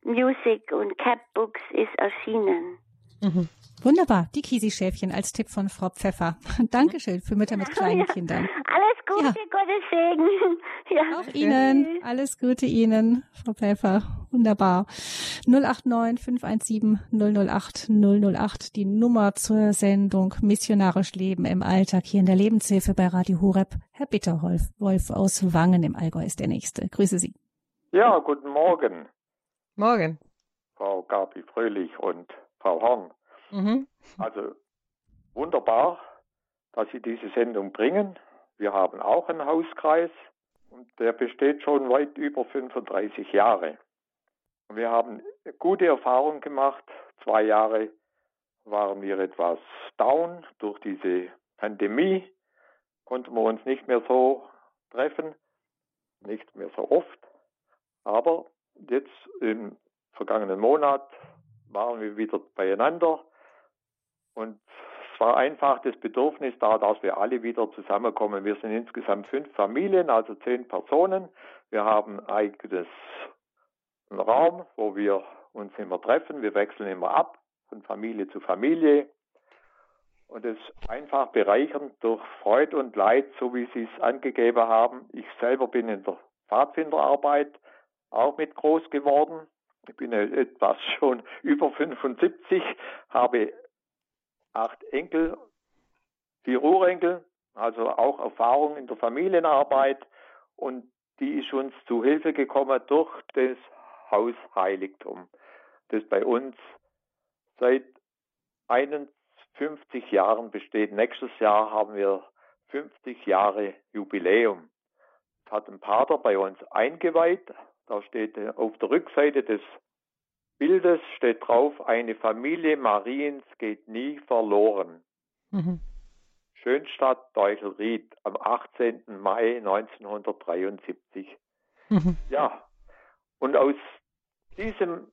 S6: Music und Cap Books ist erschienen.
S1: Mhm. Wunderbar, die Kisi-Schäfchen als Tipp von Frau Pfeffer. *laughs* Dankeschön für Mütter mit kleinen *laughs* ja. Kindern.
S6: Alles Gute, ja. Gottes Segen. *laughs*
S1: Ja. Auch Ihnen, alles Gute Ihnen, Frau Pfeffer. Wunderbar. 089 517 008 008, die Nummer zur Sendung Missionarisch Leben im Alltag hier in der Lebenshilfe bei Radio Horeb. Herr Bitterholf Wolf aus Wangen im Allgäu ist der Nächste. Grüße Sie.
S7: Ja, guten Morgen.
S2: Morgen.
S7: Frau Gabi Fröhlich und Frau Horn.
S2: Mhm.
S7: Also wunderbar, dass Sie diese Sendung bringen. Wir haben auch einen Hauskreis und der besteht schon weit über 35 Jahre. Wir haben gute Erfahrungen gemacht. Zwei Jahre waren wir etwas down durch diese Pandemie, konnten wir uns nicht mehr so treffen, nicht mehr so oft. Aber jetzt im vergangenen Monat waren wir wieder beieinander und war einfach das Bedürfnis da, dass wir alle wieder zusammenkommen. Wir sind insgesamt fünf Familien, also zehn Personen. Wir haben ein eigenes Raum, wo wir uns immer treffen. Wir wechseln immer ab von Familie zu Familie. Und es einfach bereichernd durch Freude und Leid, so wie Sie es angegeben haben. Ich selber bin in der Pfadfinderarbeit auch mit groß geworden. Ich bin etwas *laughs* schon über 75, habe acht Enkel, vier Urenkel, also auch Erfahrung in der Familienarbeit und die ist uns zu Hilfe gekommen durch das Hausheiligtum, das bei uns seit 51 Jahren besteht. Nächstes Jahr haben wir 50 Jahre Jubiläum. Das hat ein Pater bei uns eingeweiht. Da steht auf der Rückseite des Bildes steht drauf, eine Familie Mariens geht nie verloren. Mhm. Schönstadt Deuchelried am 18. Mai 1973. Mhm. Ja, und aus diesem,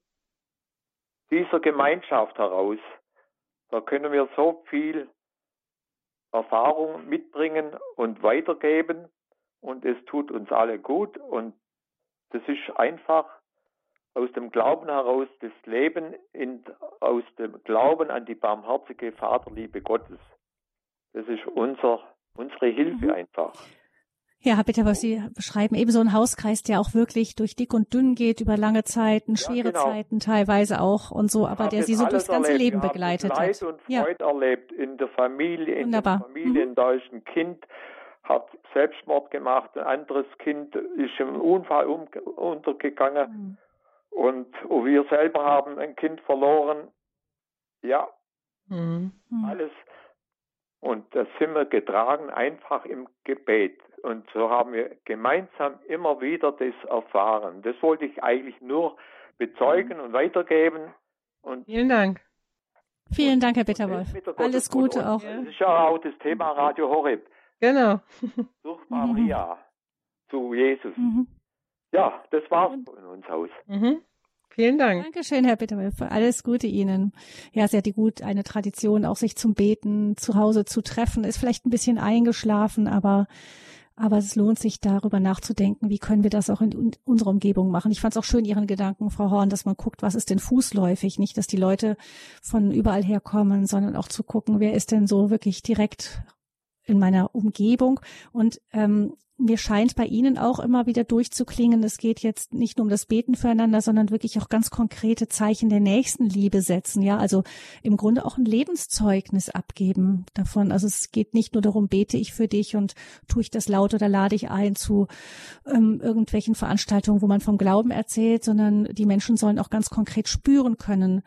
S7: dieser Gemeinschaft heraus, da können wir so viel Erfahrung mitbringen und weitergeben und es tut uns alle gut und das ist einfach aus dem Glauben heraus das Leben in, aus dem Glauben an die barmherzige Vaterliebe Gottes. Das ist unser, unsere Hilfe mhm. einfach.
S1: Ja, bitte, was Sie beschreiben, eben so ein Hauskreis, der auch wirklich durch dick und dünn geht, über lange Zeiten, schwere ja, genau. Zeiten teilweise auch und so, aber der Sie so durchs ganze erlebt. Leben begleitet
S7: Leid
S1: hat.
S7: Leid und Freude ja. erlebt in der Familie, in Wunderbar. der Familie, mhm. da ist ein Kind, hat Selbstmord gemacht, ein anderes Kind ist im Unfall um, untergegangen. Mhm. Und wir selber haben ein Kind verloren. Ja, mhm. alles. Und das sind wir getragen einfach im Gebet. Und so haben wir gemeinsam immer wieder das erfahren. Das wollte ich eigentlich nur bezeugen und weitergeben. Und
S1: Vielen Dank. Vielen Dank, Herr Bitterwolf. Alles Gute auch.
S7: Das ist ja auch das Thema Radio Horeb.
S1: Genau.
S7: Durch *laughs* Maria mhm. zu Jesus. Mhm. Ja, das war's von uns aus.
S1: Mhm. Vielen Dank. Dankeschön, Herr Bitterwolf. Alles Gute Ihnen. Ja, sehr die gut eine Tradition, auch sich zum Beten zu Hause zu treffen. Ist vielleicht ein bisschen eingeschlafen, aber aber es lohnt sich darüber nachzudenken, wie können wir das auch in unserer Umgebung machen. Ich fand es auch schön, Ihren Gedanken, Frau Horn, dass man guckt, was ist denn fußläufig, nicht, dass die Leute von überall herkommen, sondern auch zu gucken, wer ist denn so wirklich direkt in meiner Umgebung. Und ähm, mir scheint bei Ihnen auch immer wieder durchzuklingen, es geht jetzt nicht nur um das Beten füreinander, sondern wirklich auch ganz konkrete Zeichen der Nächstenliebe setzen. Ja, also im Grunde auch ein Lebenszeugnis abgeben davon. Also es geht nicht nur darum, bete ich für dich und tue ich das laut oder lade ich ein zu ähm, irgendwelchen Veranstaltungen, wo man vom Glauben erzählt, sondern die Menschen sollen auch ganz konkret spüren können,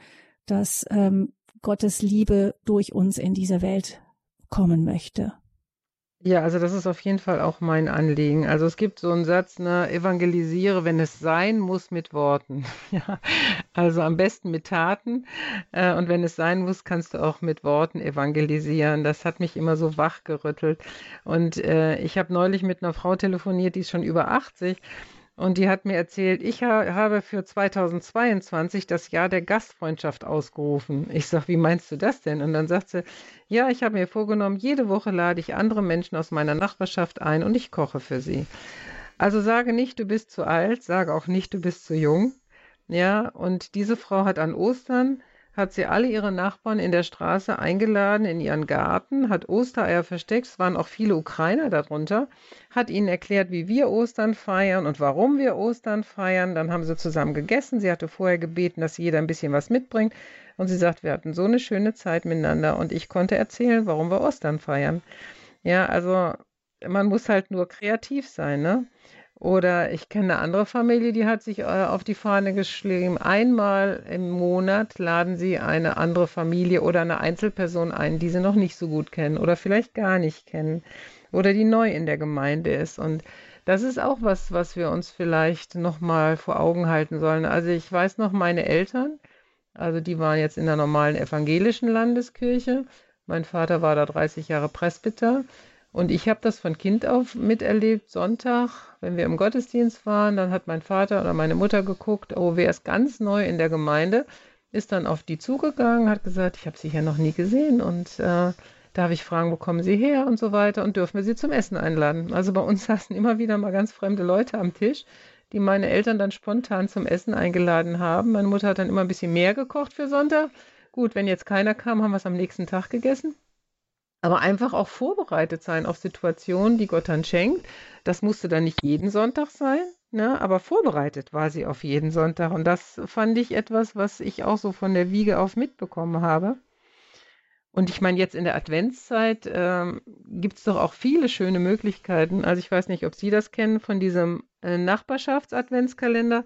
S1: dass ähm, Gottes Liebe durch uns in diese Welt kommen möchte.
S2: Ja, also das ist auf jeden Fall auch mein Anliegen. Also es gibt so einen Satz, ne, evangelisiere, wenn es sein muss, mit Worten. *laughs* Ja, also am besten mit Taten. Äh, und wenn es sein muss, kannst du auch mit Worten evangelisieren. Das hat mich immer so wachgerüttelt. Und äh, ich habe neulich mit einer Frau telefoniert, die ist schon über 80 und die hat mir erzählt, ich habe für 2022 das Jahr der Gastfreundschaft ausgerufen. Ich sage, wie meinst du das denn? Und dann sagt sie, ja, ich habe mir vorgenommen, jede Woche lade ich andere Menschen aus meiner Nachbarschaft ein und ich koche für sie. Also sage nicht, du bist zu alt, sage auch nicht, du bist zu jung. Ja, und diese Frau hat an Ostern hat sie alle ihre Nachbarn in der Straße eingeladen in ihren Garten, hat Ostereier versteckt, es waren auch viele Ukrainer darunter, hat ihnen erklärt, wie wir Ostern feiern und warum wir Ostern feiern. Dann haben sie zusammen gegessen. Sie hatte vorher gebeten, dass jeder ein bisschen was mitbringt. Und sie sagt, wir hatten so eine schöne Zeit miteinander und ich konnte erzählen, warum wir Ostern feiern. Ja, also man muss halt nur kreativ sein, ne? Oder ich kenne eine andere Familie, die hat sich äh, auf die Fahne geschrieben, einmal im Monat laden sie eine andere Familie oder eine Einzelperson ein, die sie noch nicht so gut kennen oder vielleicht gar nicht kennen oder die neu in der Gemeinde ist. Und das ist auch was, was wir uns vielleicht nochmal vor Augen halten sollen. Also ich weiß noch, meine Eltern, also die waren jetzt in der normalen evangelischen Landeskirche. Mein Vater war da 30 Jahre Presbyter. Und ich habe das von Kind auf miterlebt. Sonntag, wenn wir im Gottesdienst waren, dann hat mein Vater oder meine Mutter geguckt, oh, wer ist ganz neu in der Gemeinde? ist dann auf die zugegangen, hat gesagt, ich habe sie hier noch nie gesehen und äh, darf ich fragen, wo kommen sie her und so weiter und dürfen wir sie zum Essen einladen. Also bei uns *laughs* saßen immer wieder mal ganz fremde Leute am Tisch, die meine Eltern dann spontan zum Essen eingeladen haben. Meine Mutter hat dann immer ein bisschen mehr gekocht für Sonntag. Gut, wenn jetzt keiner kam, haben wir es am nächsten Tag gegessen. Aber einfach auch vorbereitet sein auf Situationen, die Gott dann schenkt. Das musste dann nicht jeden Sonntag sein, ne? aber vorbereitet war sie auf jeden Sonntag. Und das fand ich etwas, was ich auch so von der Wiege auf mitbekommen habe. Und ich meine, jetzt in der Adventszeit ähm, gibt es doch auch viele schöne Möglichkeiten. Also ich weiß nicht, ob Sie das kennen von diesem äh, Nachbarschafts-Adventskalender,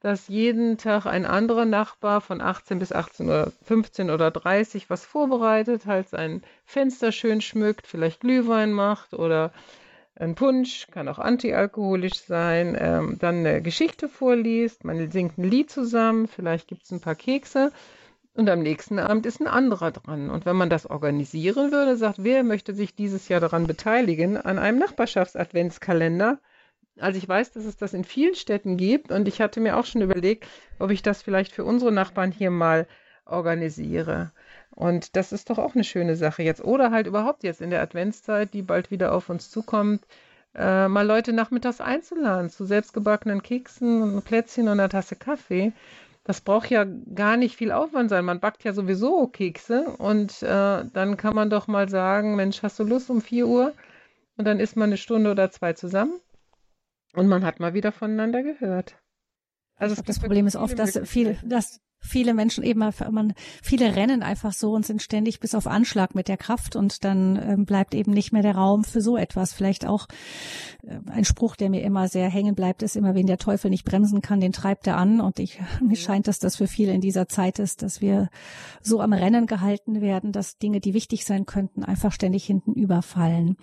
S2: dass jeden Tag ein anderer Nachbar von 18 bis 18 oder 15 oder 30 was vorbereitet, halt sein Fenster schön schmückt, vielleicht Glühwein macht oder ein Punsch, kann auch antialkoholisch sein, ähm, dann eine Geschichte vorliest, man singt ein Lied zusammen, vielleicht gibt es ein paar Kekse und am nächsten Abend ist ein anderer dran. Und wenn man das organisieren würde, sagt, wer möchte sich dieses Jahr daran beteiligen, an einem Nachbarschafts-Adventskalender? Also ich weiß, dass es das in vielen Städten gibt und ich hatte mir auch schon überlegt, ob ich das vielleicht für unsere Nachbarn hier mal organisiere. Und das ist doch auch eine schöne Sache jetzt. Oder halt überhaupt jetzt in der Adventszeit, die bald wieder auf uns zukommt, äh, mal Leute nachmittags einzuladen zu selbstgebackenen Keksen, Plätzchen und einer Tasse Kaffee das braucht ja gar nicht viel Aufwand sein. Man backt ja sowieso Kekse und äh, dann kann man doch mal sagen, Mensch, hast du Lust um 4 Uhr? Und dann ist man eine Stunde oder zwei zusammen und man hat mal wieder voneinander gehört.
S1: Also das Problem ist oft, dass viel, dass viele Menschen eben, man, viele rennen einfach so und sind ständig bis auf Anschlag mit der Kraft und dann ähm, bleibt eben nicht mehr der Raum für so etwas. Vielleicht auch äh, ein Spruch, der mir immer sehr hängen bleibt, ist immer, wen der Teufel nicht bremsen kann, den treibt er an. Und ich, *laughs* mir scheint, dass das für viele in dieser Zeit ist, dass wir so am Rennen gehalten werden, dass Dinge, die wichtig sein könnten, einfach ständig hinten überfallen.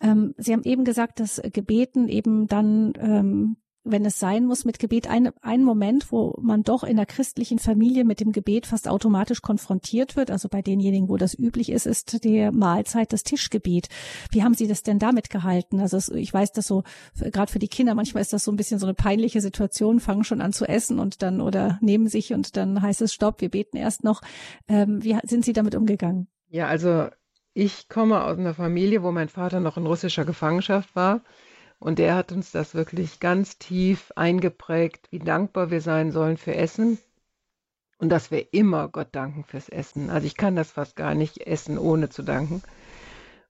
S1: Ähm, Sie haben eben gesagt, dass Gebeten eben dann ähm, wenn es sein muss, mit Gebet ein, ein Moment, wo man doch in der christlichen Familie mit dem Gebet fast automatisch konfrontiert wird. Also bei denjenigen, wo das üblich ist, ist die Mahlzeit das Tischgebet. Wie haben Sie das denn damit gehalten? Also es, ich weiß, dass so gerade für die Kinder manchmal ist das so ein bisschen so eine peinliche Situation, fangen schon an zu essen und dann oder nehmen sich und dann heißt es Stopp, wir beten erst noch. Ähm, wie sind Sie damit umgegangen?
S2: Ja, also ich komme aus einer Familie, wo mein Vater noch in russischer Gefangenschaft war. Und er hat uns das wirklich ganz tief eingeprägt, wie dankbar wir sein sollen für Essen und dass wir immer Gott danken fürs Essen. Also ich kann das fast gar nicht essen, ohne zu danken.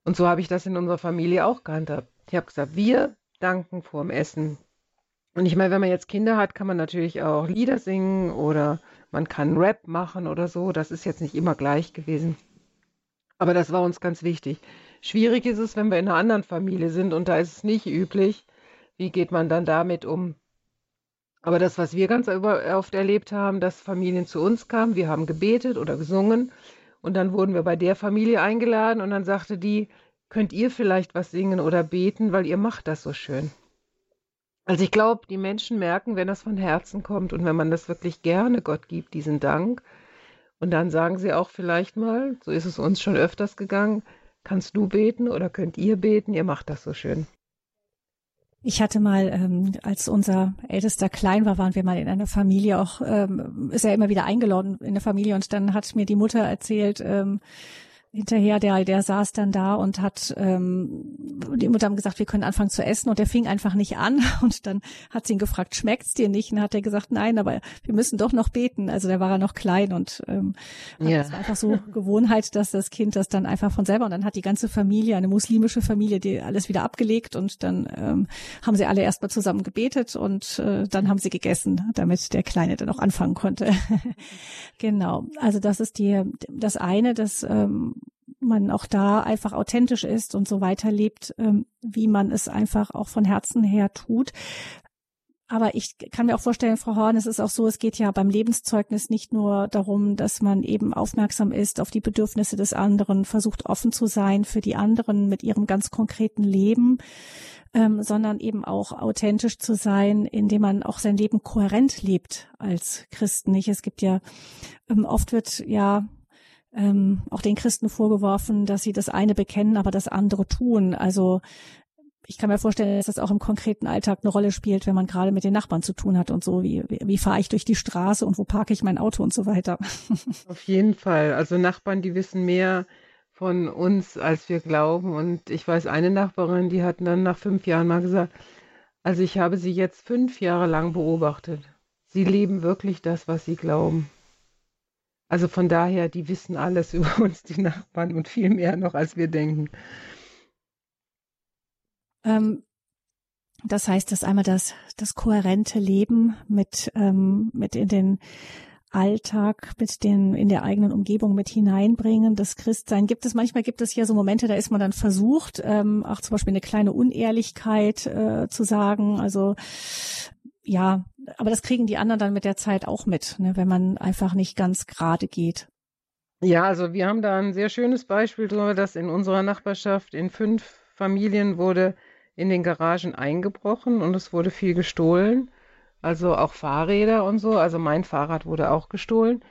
S2: Und so habe ich das in unserer Familie auch gehandhabt. Ich habe gesagt, wir danken vorm Essen. Und ich meine, wenn man jetzt Kinder hat, kann man natürlich auch Lieder singen oder man kann Rap machen oder so. Das ist jetzt nicht immer gleich gewesen. Aber das war uns ganz wichtig. Schwierig ist es, wenn wir in einer anderen Familie sind und da ist es nicht üblich. Wie geht man dann damit um? Aber das, was wir ganz oft erlebt haben, dass Familien zu uns kamen, wir haben gebetet oder gesungen und dann wurden wir bei der Familie eingeladen und dann sagte die, könnt ihr vielleicht was singen oder beten, weil ihr macht das so schön. Also ich glaube, die Menschen merken, wenn das von Herzen kommt und wenn man das wirklich gerne Gott gibt, diesen Dank. Und dann sagen sie auch vielleicht mal, so ist es uns schon öfters gegangen, Kannst du beten oder könnt ihr beten? Ihr macht das so schön.
S1: Ich hatte mal, ähm, als unser Ältester klein war, waren wir mal in einer Familie auch, ähm, ist er immer wieder eingeladen in der Familie und dann hat mir die Mutter erzählt, ähm, hinterher, der, der saß dann da und hat, ähm, die Mutter haben gesagt, wir können anfangen zu essen und der fing einfach nicht an *laughs* und dann hat sie ihn gefragt, schmeckt's dir nicht? Und dann hat er gesagt, nein, aber wir müssen doch noch beten. Also der war ja noch klein und ähm, ja. das war einfach so Gewohnheit, dass das Kind das dann einfach von selber und dann hat die ganze Familie, eine muslimische Familie, die alles wieder abgelegt und dann ähm, haben sie alle erstmal zusammen gebetet und äh, dann haben sie gegessen, damit der Kleine dann auch anfangen konnte. *laughs* genau. Also das ist die, das eine, das ähm, man auch da einfach authentisch ist und so weiterlebt, ähm, wie man es einfach auch von Herzen her tut. Aber ich kann mir auch vorstellen, Frau Horn, es ist auch so, es geht ja beim Lebenszeugnis nicht nur darum, dass man eben aufmerksam ist auf die Bedürfnisse des anderen, versucht offen zu sein für die anderen mit ihrem ganz konkreten Leben, ähm, sondern eben auch authentisch zu sein, indem man auch sein Leben kohärent lebt als Christen. Nicht? Es gibt ja, ähm, oft wird ja ähm, auch den Christen vorgeworfen, dass sie das eine bekennen, aber das andere tun. Also ich kann mir vorstellen, dass das auch im konkreten Alltag eine Rolle spielt, wenn man gerade mit den Nachbarn zu tun hat und so. Wie, wie, wie fahre ich durch die Straße und wo parke ich mein Auto und so weiter. *laughs*
S2: Auf jeden Fall. Also Nachbarn, die wissen mehr von uns, als wir glauben. Und ich weiß, eine Nachbarin, die hat dann nach fünf Jahren mal gesagt, also ich habe sie jetzt fünf Jahre lang beobachtet. Sie leben wirklich das, was sie glauben. Also von daher, die wissen alles *laughs* über uns, die Nachbarn, und viel mehr noch, als wir denken.
S1: Ähm, das heißt, dass einmal das, das kohärente Leben mit, ähm, mit in den Alltag, mit den, in der eigenen Umgebung mit hineinbringen, das Christsein. Gibt es, manchmal gibt es ja so Momente, da ist man dann versucht, ähm, auch zum Beispiel eine kleine Unehrlichkeit äh, zu sagen. Also, ja, aber das kriegen die anderen dann mit der Zeit auch mit, ne, wenn man einfach nicht ganz gerade geht.
S2: Ja, also wir haben da ein sehr schönes Beispiel darüber, dass in unserer Nachbarschaft in fünf Familien wurde in den Garagen eingebrochen und es wurde viel gestohlen. Also auch Fahrräder und so. Also mein Fahrrad wurde auch gestohlen.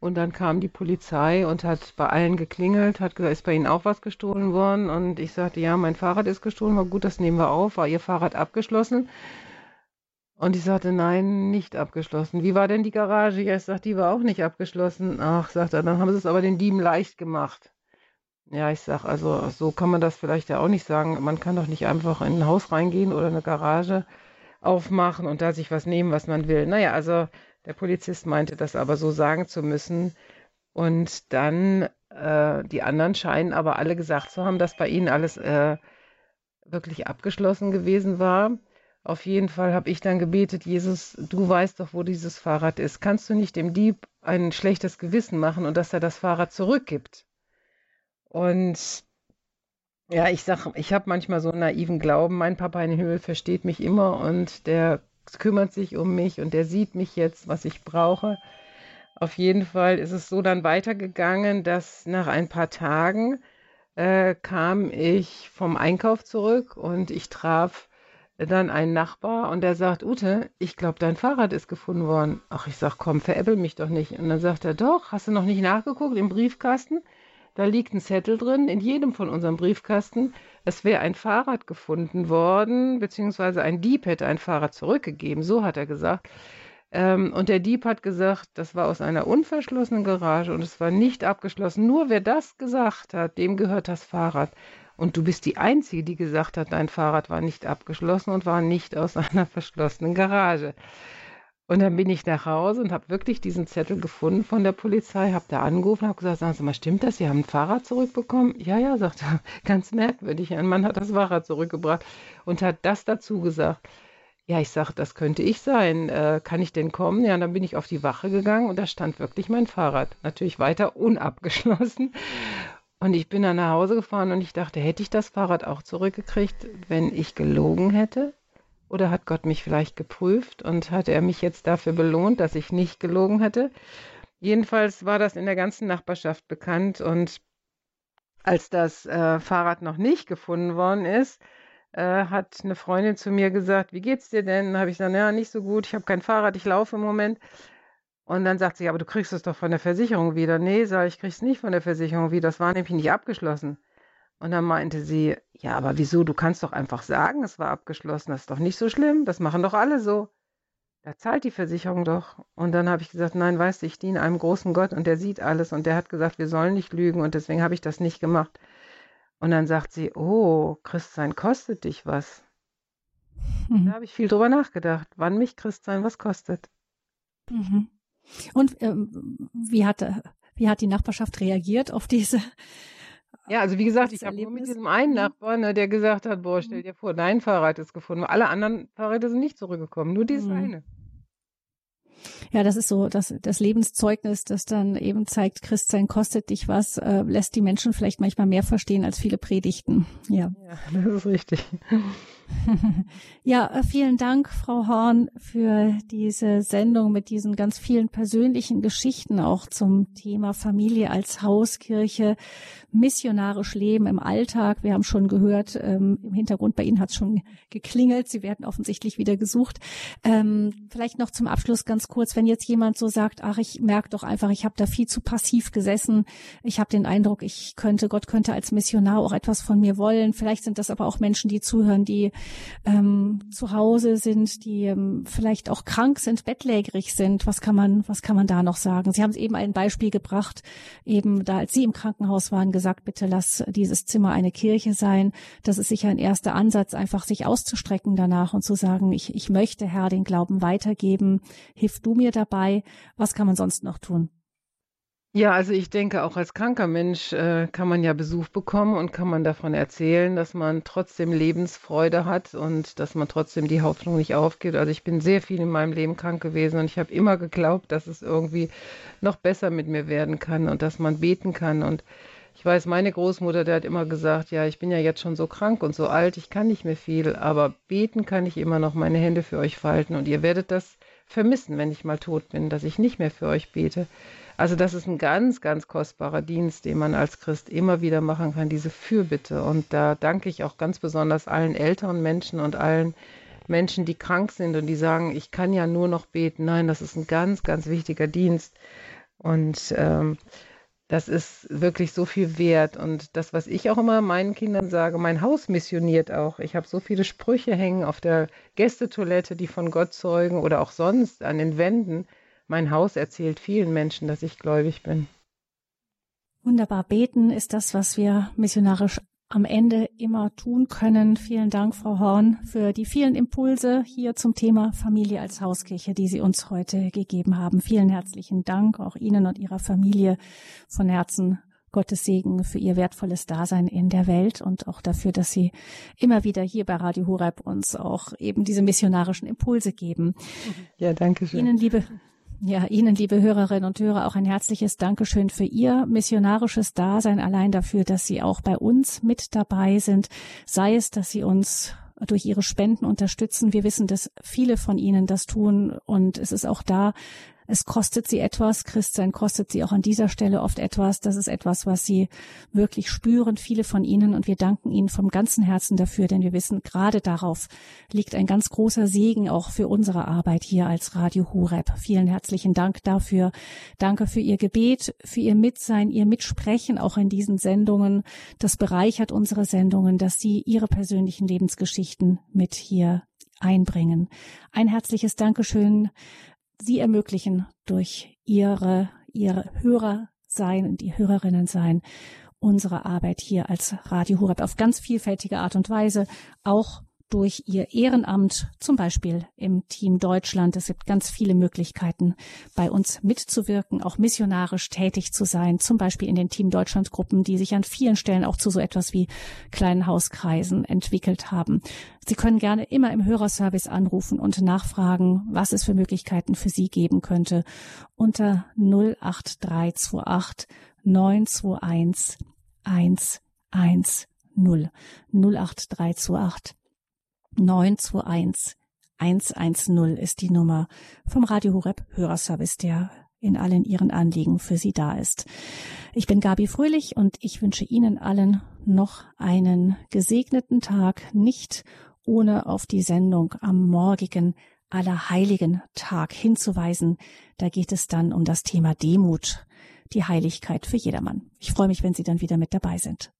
S2: Und dann kam die Polizei und hat bei allen geklingelt, hat gesagt, ist bei Ihnen auch was gestohlen worden? Und ich sagte, ja, mein Fahrrad ist gestohlen, war gut, das nehmen wir auf. War Ihr Fahrrad abgeschlossen? Und ich sagte, nein, nicht abgeschlossen. Wie war denn die Garage? Ja, ich sagte, die war auch nicht abgeschlossen. Ach, sagt er, dann haben sie es aber den Dieben leicht gemacht. Ja, ich sag, also so kann man das vielleicht ja auch nicht sagen. Man kann doch nicht einfach in ein Haus reingehen oder eine Garage aufmachen und da sich was nehmen, was man will. Naja, also der Polizist meinte das aber so sagen zu müssen. Und dann, äh, die anderen scheinen aber alle gesagt zu haben, dass bei ihnen alles äh, wirklich abgeschlossen gewesen war. Auf jeden Fall habe ich dann gebetet, Jesus, du weißt doch, wo dieses Fahrrad ist. Kannst du nicht dem Dieb ein schlechtes Gewissen machen und dass er das Fahrrad zurückgibt? Und ja, ich sag, ich habe manchmal so einen naiven Glauben, mein Papa in Himmel versteht mich immer und der kümmert sich um mich und der sieht mich jetzt, was ich brauche. Auf jeden Fall ist es so dann weitergegangen, dass nach ein paar Tagen äh, kam ich vom Einkauf zurück und ich traf dann ein Nachbar und der sagt, Ute, ich glaube, dein Fahrrad ist gefunden worden. Ach, ich sag, komm, veräppel mich doch nicht. Und dann sagt er, doch, hast du noch nicht nachgeguckt im Briefkasten? Da liegt ein Zettel drin, in jedem von unserem Briefkasten. Es wäre ein Fahrrad gefunden worden, beziehungsweise ein Dieb hätte ein Fahrrad zurückgegeben. So hat er gesagt. Ähm, und der Dieb hat gesagt, das war aus einer unverschlossenen Garage und es war nicht abgeschlossen. Nur wer das gesagt hat, dem gehört das Fahrrad. Und du bist die Einzige, die gesagt hat, dein Fahrrad war nicht abgeschlossen und war nicht aus *laughs* einer verschlossenen Garage. Und dann bin ich nach Hause und habe wirklich diesen Zettel gefunden von der Polizei, habe da angerufen, habe gesagt, sagen Sie mal, stimmt das? Sie haben ein Fahrrad zurückbekommen? Ja, ja, sagt er, *laughs* ganz merkwürdig. Ein Mann hat das Fahrrad zurückgebracht und hat das dazu gesagt. Ja, ich sage, das könnte ich sein. Äh, kann ich denn kommen? Ja, dann bin ich auf die Wache gegangen und da stand wirklich mein Fahrrad. Natürlich weiter unabgeschlossen. Und ich bin dann nach Hause gefahren und ich dachte, hätte ich das Fahrrad auch zurückgekriegt, wenn ich gelogen hätte? Oder hat Gott mich vielleicht geprüft und hat er mich jetzt dafür belohnt, dass ich nicht gelogen hätte? Jedenfalls war das in der ganzen Nachbarschaft bekannt und als das äh, Fahrrad noch nicht gefunden worden ist, äh, hat eine Freundin zu mir gesagt, wie geht's dir denn? Habe ich gesagt, ja, nicht so gut, ich habe kein Fahrrad, ich laufe im Moment. Und dann sagt sie, aber du kriegst es doch von der Versicherung wieder. Nee, sag ich, krieg's nicht von der Versicherung wieder. Das war nämlich nicht abgeschlossen. Und dann meinte sie, ja, aber wieso? Du kannst doch einfach sagen, es war abgeschlossen. Das ist doch nicht so schlimm. Das machen doch alle so. Da zahlt die Versicherung doch. Und dann habe ich gesagt, nein, weißt du, ich diene einem großen Gott und der sieht alles. Und der hat gesagt, wir sollen nicht lügen und deswegen habe ich das nicht gemacht. Und dann sagt sie, oh, Christsein kostet dich was. Mhm. Da habe ich viel drüber nachgedacht, wann mich Christsein was kostet.
S1: Mhm. Und ähm, wie, hat, wie hat die Nachbarschaft reagiert auf diese?
S2: Ja, also wie gesagt, ich habe nur mit diesem einen mhm. Nachbarn, ne, der gesagt hat, boah, stell mhm. dir vor, dein Fahrrad ist gefunden. Alle anderen Fahrräder sind nicht zurückgekommen, nur dieses mhm. eine.
S1: Ja, das ist so, das, das Lebenszeugnis, das dann eben zeigt, Christsein kostet dich was, äh, lässt die Menschen vielleicht manchmal mehr verstehen als viele Predigten. Ja.
S2: Ja, *laughs* das ist richtig.
S1: Ja, äh, vielen Dank, Frau Horn, für diese Sendung mit diesen ganz vielen persönlichen Geschichten auch zum Thema Familie als Hauskirche, missionarisch Leben im Alltag. Wir haben schon gehört, ähm, im Hintergrund bei Ihnen hat es schon geklingelt. Sie werden offensichtlich wieder gesucht. Ähm, vielleicht noch zum Abschluss ganz kurz, wenn jetzt jemand so sagt, ach, ich merke doch einfach, ich habe da viel zu passiv gesessen. Ich habe den Eindruck, ich könnte, Gott könnte als Missionar auch etwas von mir wollen. Vielleicht sind das aber auch Menschen, die zuhören, die ähm, zu Hause sind, die ähm, vielleicht auch krank sind, bettlägerig sind. Was kann man, was kann man da noch sagen? Sie haben es eben ein Beispiel gebracht, eben da, als Sie im Krankenhaus waren, gesagt, bitte lass dieses Zimmer eine Kirche sein. Das ist sicher ein erster Ansatz, einfach sich auszustrecken danach und zu sagen, ich, ich möchte, Herr, den Glauben weitergeben. Hilf du mir dabei. Was kann man sonst noch tun?
S2: Ja, also ich denke, auch als kranker Mensch äh, kann man ja Besuch bekommen und kann man davon erzählen, dass man trotzdem Lebensfreude hat und dass man trotzdem die Hoffnung nicht aufgibt. Also ich bin sehr viel in meinem Leben krank gewesen und ich habe immer geglaubt, dass es irgendwie noch besser mit mir werden kann und dass man beten kann. Und ich weiß, meine Großmutter, der hat immer gesagt, ja, ich bin ja jetzt schon so krank und so alt, ich kann nicht mehr viel, aber beten kann ich immer noch meine Hände für euch falten und ihr werdet das vermissen, wenn ich mal tot bin, dass ich nicht mehr für euch bete. Also das ist ein ganz, ganz kostbarer Dienst, den man als Christ immer wieder machen kann, diese Fürbitte. Und da danke ich auch ganz besonders allen älteren Menschen und allen Menschen, die krank sind und die sagen, ich kann ja nur noch beten. Nein, das ist ein ganz, ganz wichtiger Dienst. Und ähm, das ist wirklich so viel wert. Und das, was ich auch immer meinen Kindern sage, mein Haus missioniert auch. Ich habe so viele Sprüche hängen auf der Gästetoilette, die von Gott zeugen oder auch sonst an den Wänden mein Haus erzählt vielen Menschen, dass ich gläubig bin.
S1: Wunderbar. Beten ist das, was wir missionarisch am Ende immer tun können. Vielen Dank, Frau Horn, für die vielen Impulse hier zum Thema Familie als Hauskirche, die Sie uns heute gegeben haben. Vielen herzlichen Dank auch Ihnen und Ihrer Familie von Herzen. Gottes Segen für Ihr wertvolles Dasein in der Welt und auch dafür, dass Sie immer wieder hier bei Radio Horeb uns auch eben diese missionarischen Impulse geben.
S2: Ja, danke schön.
S1: Ihnen, liebe ja, Ihnen, liebe Hörerinnen und Hörer, auch ein herzliches Dankeschön für Ihr missionarisches Dasein, allein dafür, dass Sie auch bei uns mit dabei sind, sei es, dass Sie uns durch ihre Spenden unterstützen. Wir wissen, dass viele von ihnen das tun. Und es ist auch da es kostet sie etwas. Christsein kostet sie auch an dieser Stelle oft etwas. Das ist etwas, was sie wirklich spüren, viele von ihnen. Und wir danken ihnen vom ganzen Herzen dafür, denn wir wissen, gerade darauf liegt ein ganz großer Segen auch für unsere Arbeit hier als Radio Hureb. Vielen herzlichen Dank dafür. Danke für Ihr Gebet, für Ihr Mitsein, Ihr Mitsprechen auch in diesen Sendungen. Das bereichert unsere Sendungen, dass Sie Ihre persönlichen Lebensgeschichten mit hier einbringen. Ein herzliches Dankeschön Sie ermöglichen durch Ihre, Ihre Hörer sein und die Hörerinnen sein unsere Arbeit hier als Radio Horeb auf ganz vielfältige Art und Weise, auch durch ihr Ehrenamt, zum Beispiel im Team Deutschland. Es gibt ganz viele Möglichkeiten, bei uns mitzuwirken, auch missionarisch tätig zu sein, zum Beispiel in den Team Deutschland Gruppen, die sich an vielen Stellen auch zu so etwas wie kleinen Hauskreisen entwickelt haben. Sie können gerne immer im Hörerservice anrufen und nachfragen, was es für Möglichkeiten für Sie geben könnte unter 08328 921 110 08328 921 110 ist die Nummer vom Radio Horeb Hörerservice, der in allen Ihren Anliegen für Sie da ist. Ich bin Gabi Fröhlich und ich wünsche Ihnen allen noch einen gesegneten Tag, nicht ohne auf die Sendung am morgigen Allerheiligen Tag hinzuweisen. Da geht es dann um das Thema Demut, die Heiligkeit für jedermann. Ich freue mich, wenn Sie dann wieder mit dabei sind.